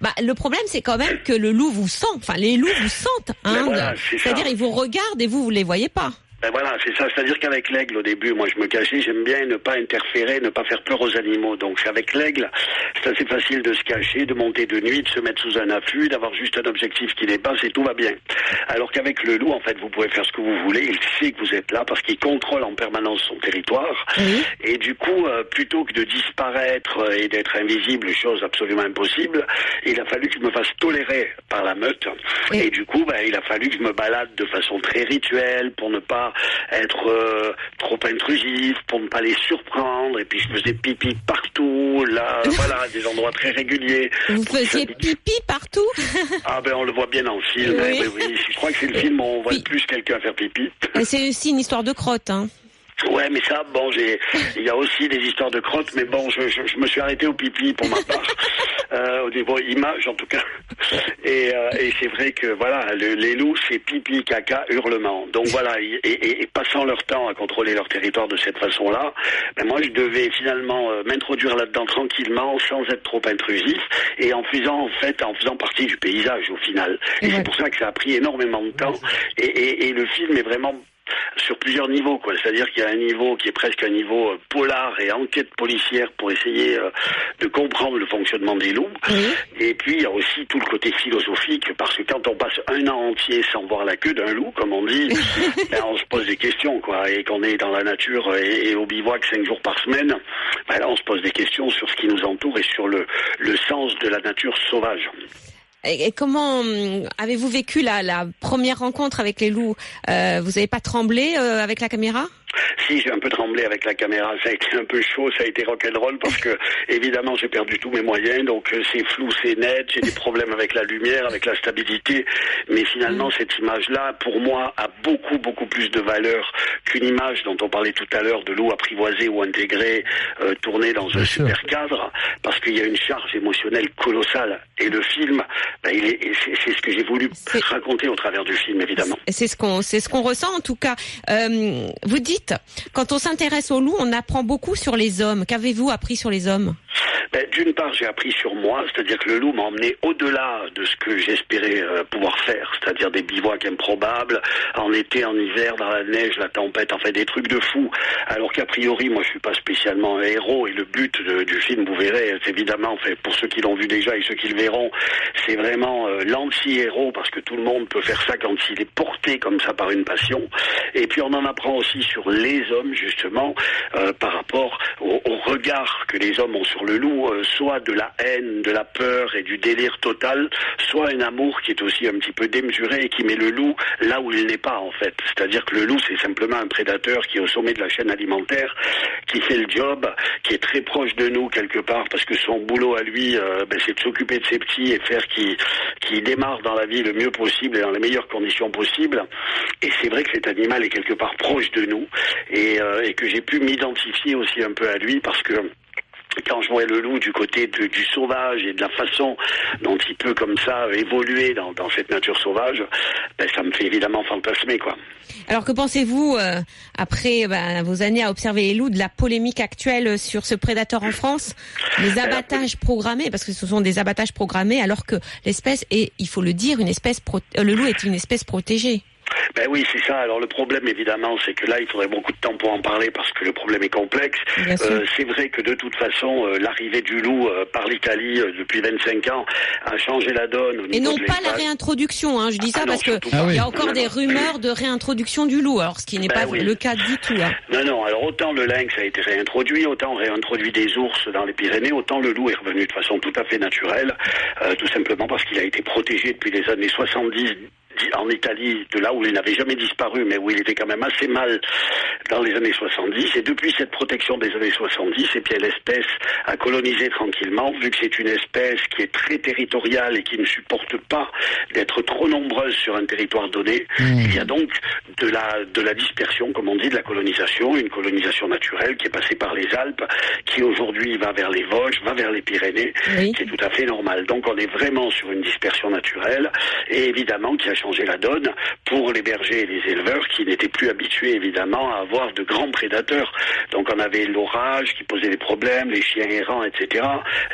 Speaker 4: Bah, le problème, c'est quand même que le loup vous sent. Enfin, les loups vous sentent. Hein,
Speaker 10: voilà.
Speaker 4: C'est-à-dire, ils vous regardent et vous, vous les voyez pas.
Speaker 10: Ben voilà, c'est ça. C'est-à-dire qu'avec l'aigle, au début, moi, je me cachais. J'aime bien ne pas interférer, ne pas faire peur aux animaux. Donc, avec l'aigle, c'est assez facile de se cacher, de monter de nuit, de se mettre sous un affût, d'avoir juste un objectif qui dépasse et tout va bien. Alors qu'avec le loup, en fait, vous pouvez faire ce que vous voulez. Il sait que vous êtes là parce qu'il contrôle en permanence son territoire. Et du coup, euh, plutôt que de disparaître et d'être invisible, chose absolument impossible, il a fallu que je me fasse tolérer par la meute. Et du coup, ben, il a fallu que je me balade de façon très rituelle pour ne pas être euh, trop intrusif, pour ne pas les surprendre. Et puis je faisais pipi partout, là, voilà, des endroits très réguliers.
Speaker 4: Vous faisiez pipi partout.
Speaker 10: Ah ben on le voit bien dans le film.
Speaker 4: Oui.
Speaker 10: hein, oui, oui. Je crois que c'est le film où on voit le plus quelqu'un faire pipi.
Speaker 4: C'est aussi une histoire de crotte. Hein.
Speaker 10: Ouais, mais ça, bon, j'ai, il y a aussi des histoires de crottes, mais bon, je, je, je me suis arrêté au pipi pour ma part, euh, au niveau image en tout cas. Et, euh, et c'est vrai que voilà, le- les loups, c'est pipi, caca, hurlement. Donc voilà, et, et- et passant leur temps à contrôler leur territoire de cette façon-là, ben moi, je devais finalement euh, m'introduire là-dedans tranquillement, sans être trop intrusif, et en faisant en fait, en faisant partie du paysage au final. Et c'est pour ça que ça a pris énormément de temps. Et- et le film est vraiment sur plusieurs niveaux, quoi. C'est-à-dire qu'il y a un niveau qui est presque un niveau euh, polar et enquête policière pour essayer euh, de comprendre le fonctionnement des loups. Et puis il y a aussi tout le côté philosophique, parce que quand on passe un an entier sans voir la queue d'un loup, comme on dit, ben, on se pose des questions, quoi. Et qu'on est dans la nature et, et au bivouac cinq jours par semaine, ben là on se pose des questions sur ce qui nous entoure et sur le, le sens de la nature sauvage.
Speaker 4: Et, comment hum, avez-vous vécu la, la première rencontre avec les loups? Euh, Vous n'avez pas tremblé euh, avec la caméra?
Speaker 10: Si, j'ai un peu tremblé avec la caméra. Ça a été un peu chaud, ça a été rock'n'roll parce que, évidemment, j'ai perdu tous mes moyens. Donc, euh, c'est flou, c'est net. J'ai des problèmes avec la lumière, avec la stabilité. Mais finalement, cette image-là, pour moi, a beaucoup, beaucoup plus de valeur qu'une image dont on parlait tout à l'heure de l'eau apprivoisée ou intégrée, euh, tournée dans un super cadre, parce qu'il y a une charge émotionnelle colossale. Et le film, ben, il est, et c'est ce que j'ai voulu raconter au travers du film, évidemment.
Speaker 4: C'est ce qu'on c'est ce qu'on ressent en tout cas. Euh, vous dites quand on s'intéresse aux loups, on apprend beaucoup sur les hommes. Qu'avez-vous appris sur les hommes?
Speaker 10: Ben, D'une part, j'ai appris sur moi, c'est-à-dire que le loup m'a emmené au-delà de ce que j'espérais euh, pouvoir faire, c'est-à-dire des bivouacs improbables, en été, en hiver, dans la neige, la tempête, enfin des trucs de fou. Alors qu'a priori, moi je suis pas spécialement un héros et le but du film, vous verrez, évidemment, enfin, pour ceux qui l'ont vu déjà et ceux qui le verront, c'est vraiment euh, l'anti-héros parce que tout le monde peut faire ça quand il est porté comme ça par une passion. Et puis on en apprend aussi sur les hommes justement euh, par rapport au, au regard que les hommes ont sur le loup, euh, soit de la haine, de la peur et du délire total, soit un amour qui est aussi un petit peu démesuré et qui met le loup là où il n'est pas en fait. C'est-à-dire que le loup c'est simplement un prédateur qui est au sommet de la chaîne alimentaire, qui fait le job, qui est très proche de nous quelque part parce que son boulot à lui euh, ben, c'est de s'occuper de ses petits et faire qu'il qu'il démarre dans la vie le mieux possible et dans les meilleures conditions possibles. Et c'est vrai que cet animal est quelque part proche de nous et, euh, et que j'ai pu m'identifier aussi un peu à lui parce que quand je vois le loup du côté de- du sauvage et de la façon dont il peut comme ça évoluer dans, dans cette nature sauvage, ben, ça me fait évidemment fantasmer quoi.
Speaker 4: Alors que pensez-vous euh, après ben, vos années à observer les loups de la polémique actuelle sur ce prédateur en France, les abattages programmés parce que ce sont des abattages programmés alors que l'espèce est, il faut le dire, une espèce pro- euh, le loup est une espèce protégée.
Speaker 10: Ben oui, c'est ça. Alors le problème, évidemment, c'est que là, il faudrait beaucoup de temps pour en parler parce que le problème est complexe. Euh, c'est vrai que de toute façon, euh, l'arrivée du loup euh, par l'Italie depuis 25 ans a changé la donne. Au
Speaker 4: Et non pas la réintroduction, hein, je dis ça
Speaker 10: Ah
Speaker 4: parce que
Speaker 10: surtout pas.
Speaker 4: il y
Speaker 10: Ah
Speaker 4: a
Speaker 10: oui.
Speaker 4: encore
Speaker 10: Non,
Speaker 4: des
Speaker 10: non.
Speaker 4: rumeurs de réintroduction du loup, alors ce qui n'est
Speaker 10: Ben
Speaker 4: pas
Speaker 10: oui.
Speaker 4: le cas du tout. hein.
Speaker 10: Non, non, alors autant le lynx a été réintroduit, autant on réintroduit des ours dans les Pyrénées, autant le loup est revenu de façon tout à fait naturelle, tout simplement parce qu'il a été protégé depuis les années 70 di- en Italie, de là où il n'avait jamais disparu, mais où il était quand même assez mal dans les années 70. Et depuis cette protection des années 70, et bien l'espèce a colonisé tranquillement, vu que c'est une espèce qui est très territoriale et qui ne supporte pas d'être trop nombreuse sur un territoire donné. Il y a donc de la, de la dispersion, comme on dit, de la colonisation, une colonisation naturelle qui est passée par les Alpes, qui aujourd'hui va vers les Vosges, va vers les Pyrénées, qui est tout à fait normal. Donc on est vraiment sur une dispersion naturelle et évidemment qui a changé la donne pour les bergers et les éleveurs qui n'étaient plus habitués évidemment à avoir de grands prédateurs. Donc on avait l'orage qui posait des problèmes, les chiens errants, etc.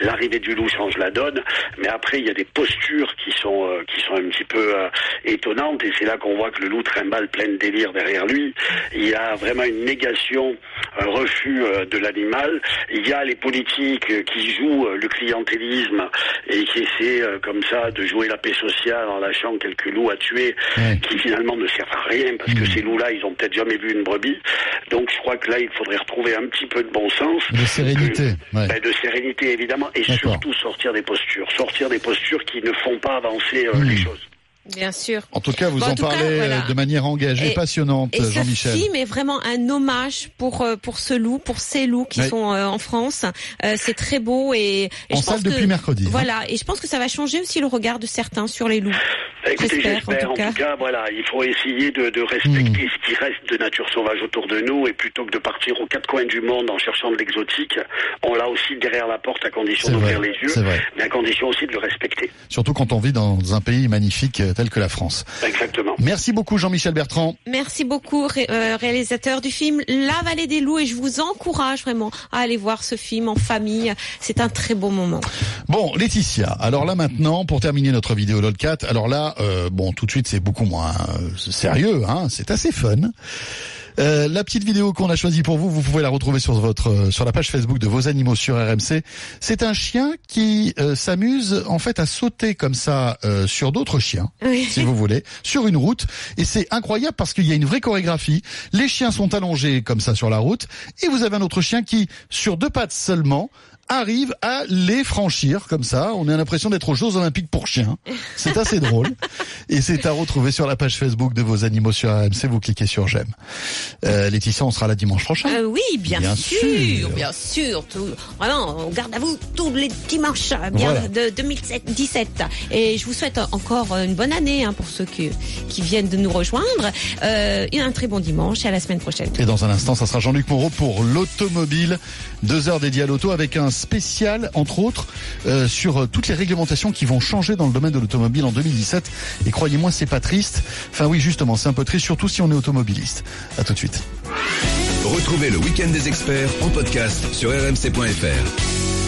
Speaker 10: L'arrivée du loup change la donne, mais après il y a des postures qui sont euh, qui sont un petit peu euh, étonnantes et c'est là qu'on voit que le loup trimballe plein de délire derrière lui. Il y a vraiment une négation, un refus euh, de l'animal. Il y a les politiques euh, qui jouent euh, le clientélisme et qui essaient euh, comme ça de jouer la paix sociale en lâchant quelques loups à tuer qui finalement ne servent à rien parce que ces loups-là, ils ont peut-être jamais vu une brebis. Donc je crois que là, il faudrait retrouver un petit peu de bon sens.
Speaker 3: De sérénité. ouais.
Speaker 10: Ben, de sérénité évidemment et surtout sortir des postures, sortir des postures qui ne font pas avancer euh,
Speaker 3: Hmm.
Speaker 10: les choses.
Speaker 4: Bien sûr.
Speaker 3: En tout cas, vous
Speaker 4: Bon, en
Speaker 3: en
Speaker 4: tout cas,
Speaker 3: parlez
Speaker 4: voilà.
Speaker 3: euh, de manière engagée,
Speaker 4: Et-
Speaker 3: passionnante,
Speaker 4: Et ce
Speaker 3: Jean-Michel.
Speaker 4: film est vraiment un hommage pour euh, pour ce loup, pour ces loups qui
Speaker 3: Oui.
Speaker 4: sont euh, en France. Euh, c'est très beau et, et
Speaker 3: En
Speaker 4: je
Speaker 3: salle
Speaker 4: pense
Speaker 3: depuis
Speaker 4: que,
Speaker 3: mercredi, hein.
Speaker 4: Voilà, et je pense que ça va changer aussi le regard de certains sur les loups.
Speaker 10: Écoutez,
Speaker 4: J'espère, en
Speaker 10: En,
Speaker 4: tout cas.
Speaker 10: voilà, il faut essayer de, de
Speaker 3: Hmm.
Speaker 10: respecter ce qui reste de nature sauvage autour de nous et plutôt que de partir aux quatre coins du monde en cherchant de l'exotique, on l'a aussi derrière la porte à condition d'ouvrir les yeux, mais à condition aussi de le respecter.
Speaker 3: Surtout quand on vit dans un pays magnifique euh, tel que la France.
Speaker 10: Exactement.
Speaker 3: Merci beaucoup, Jean-Michel Bertrand.
Speaker 4: Merci beaucoup, ré- euh, réalisateur du film La Vallée des Loups, et je vous encourage vraiment à aller voir ce film en famille. C'est un très beau moment.
Speaker 3: Bon, Laetitia, alors là maintenant, pour terminer notre vidéo LOLCAT, alors là, euh, bon, tout de suite, c'est beaucoup moins euh, sérieux, hein, c'est assez fun. Euh, la petite vidéo qu'on a choisie pour vous, vous pouvez la retrouver sur votre euh, sur la page Facebook de vos animaux sur RMC. C'est un chien qui euh, s'amuse en fait à sauter comme ça euh, sur d'autres chiens,
Speaker 4: Oui.
Speaker 3: si vous voulez, sur une route. Et c'est incroyable parce qu'il y a une vraie chorégraphie. Les chiens sont allongés comme ça sur la route, et vous avez un autre chien qui, sur deux pattes seulement, arrive à les franchir comme ça. On a l'impression d'être aux Jeux Olympiques pour chiens. C'est assez drôle. Et c'est à retrouver sur la page Facebook de vos animaux sur RMC. Vous cliquez sur j'aime. Euh, Laetitia, on sera là dimanche prochain.
Speaker 4: Euh, oui, bien,
Speaker 3: Bien
Speaker 4: sûr,
Speaker 3: sûr.
Speaker 4: bien sûr. Tout, vraiment, on garde à vous tous les dimanches euh, bien
Speaker 3: Voilà.
Speaker 4: de 2017. Et je vous souhaite encore une bonne année hein, pour ceux qui, qui viennent de nous rejoindre. Euh, et un très bon dimanche et à la semaine prochaine.
Speaker 3: Et dans un instant, ça sera Jean-Luc Moreau pour l'automobile. Deux heures dédiées à l'auto avec un spécial, entre autres, euh, sur euh, toutes les réglementations qui vont changer dans le domaine de l'automobile en 2017. Et croyez-moi, c'est pas triste. Enfin oui, justement, c'est un peu triste, surtout si on est automobiliste. À tout de suite.
Speaker 2: Retrouvez le week-end des experts en podcast sur rmc.fr.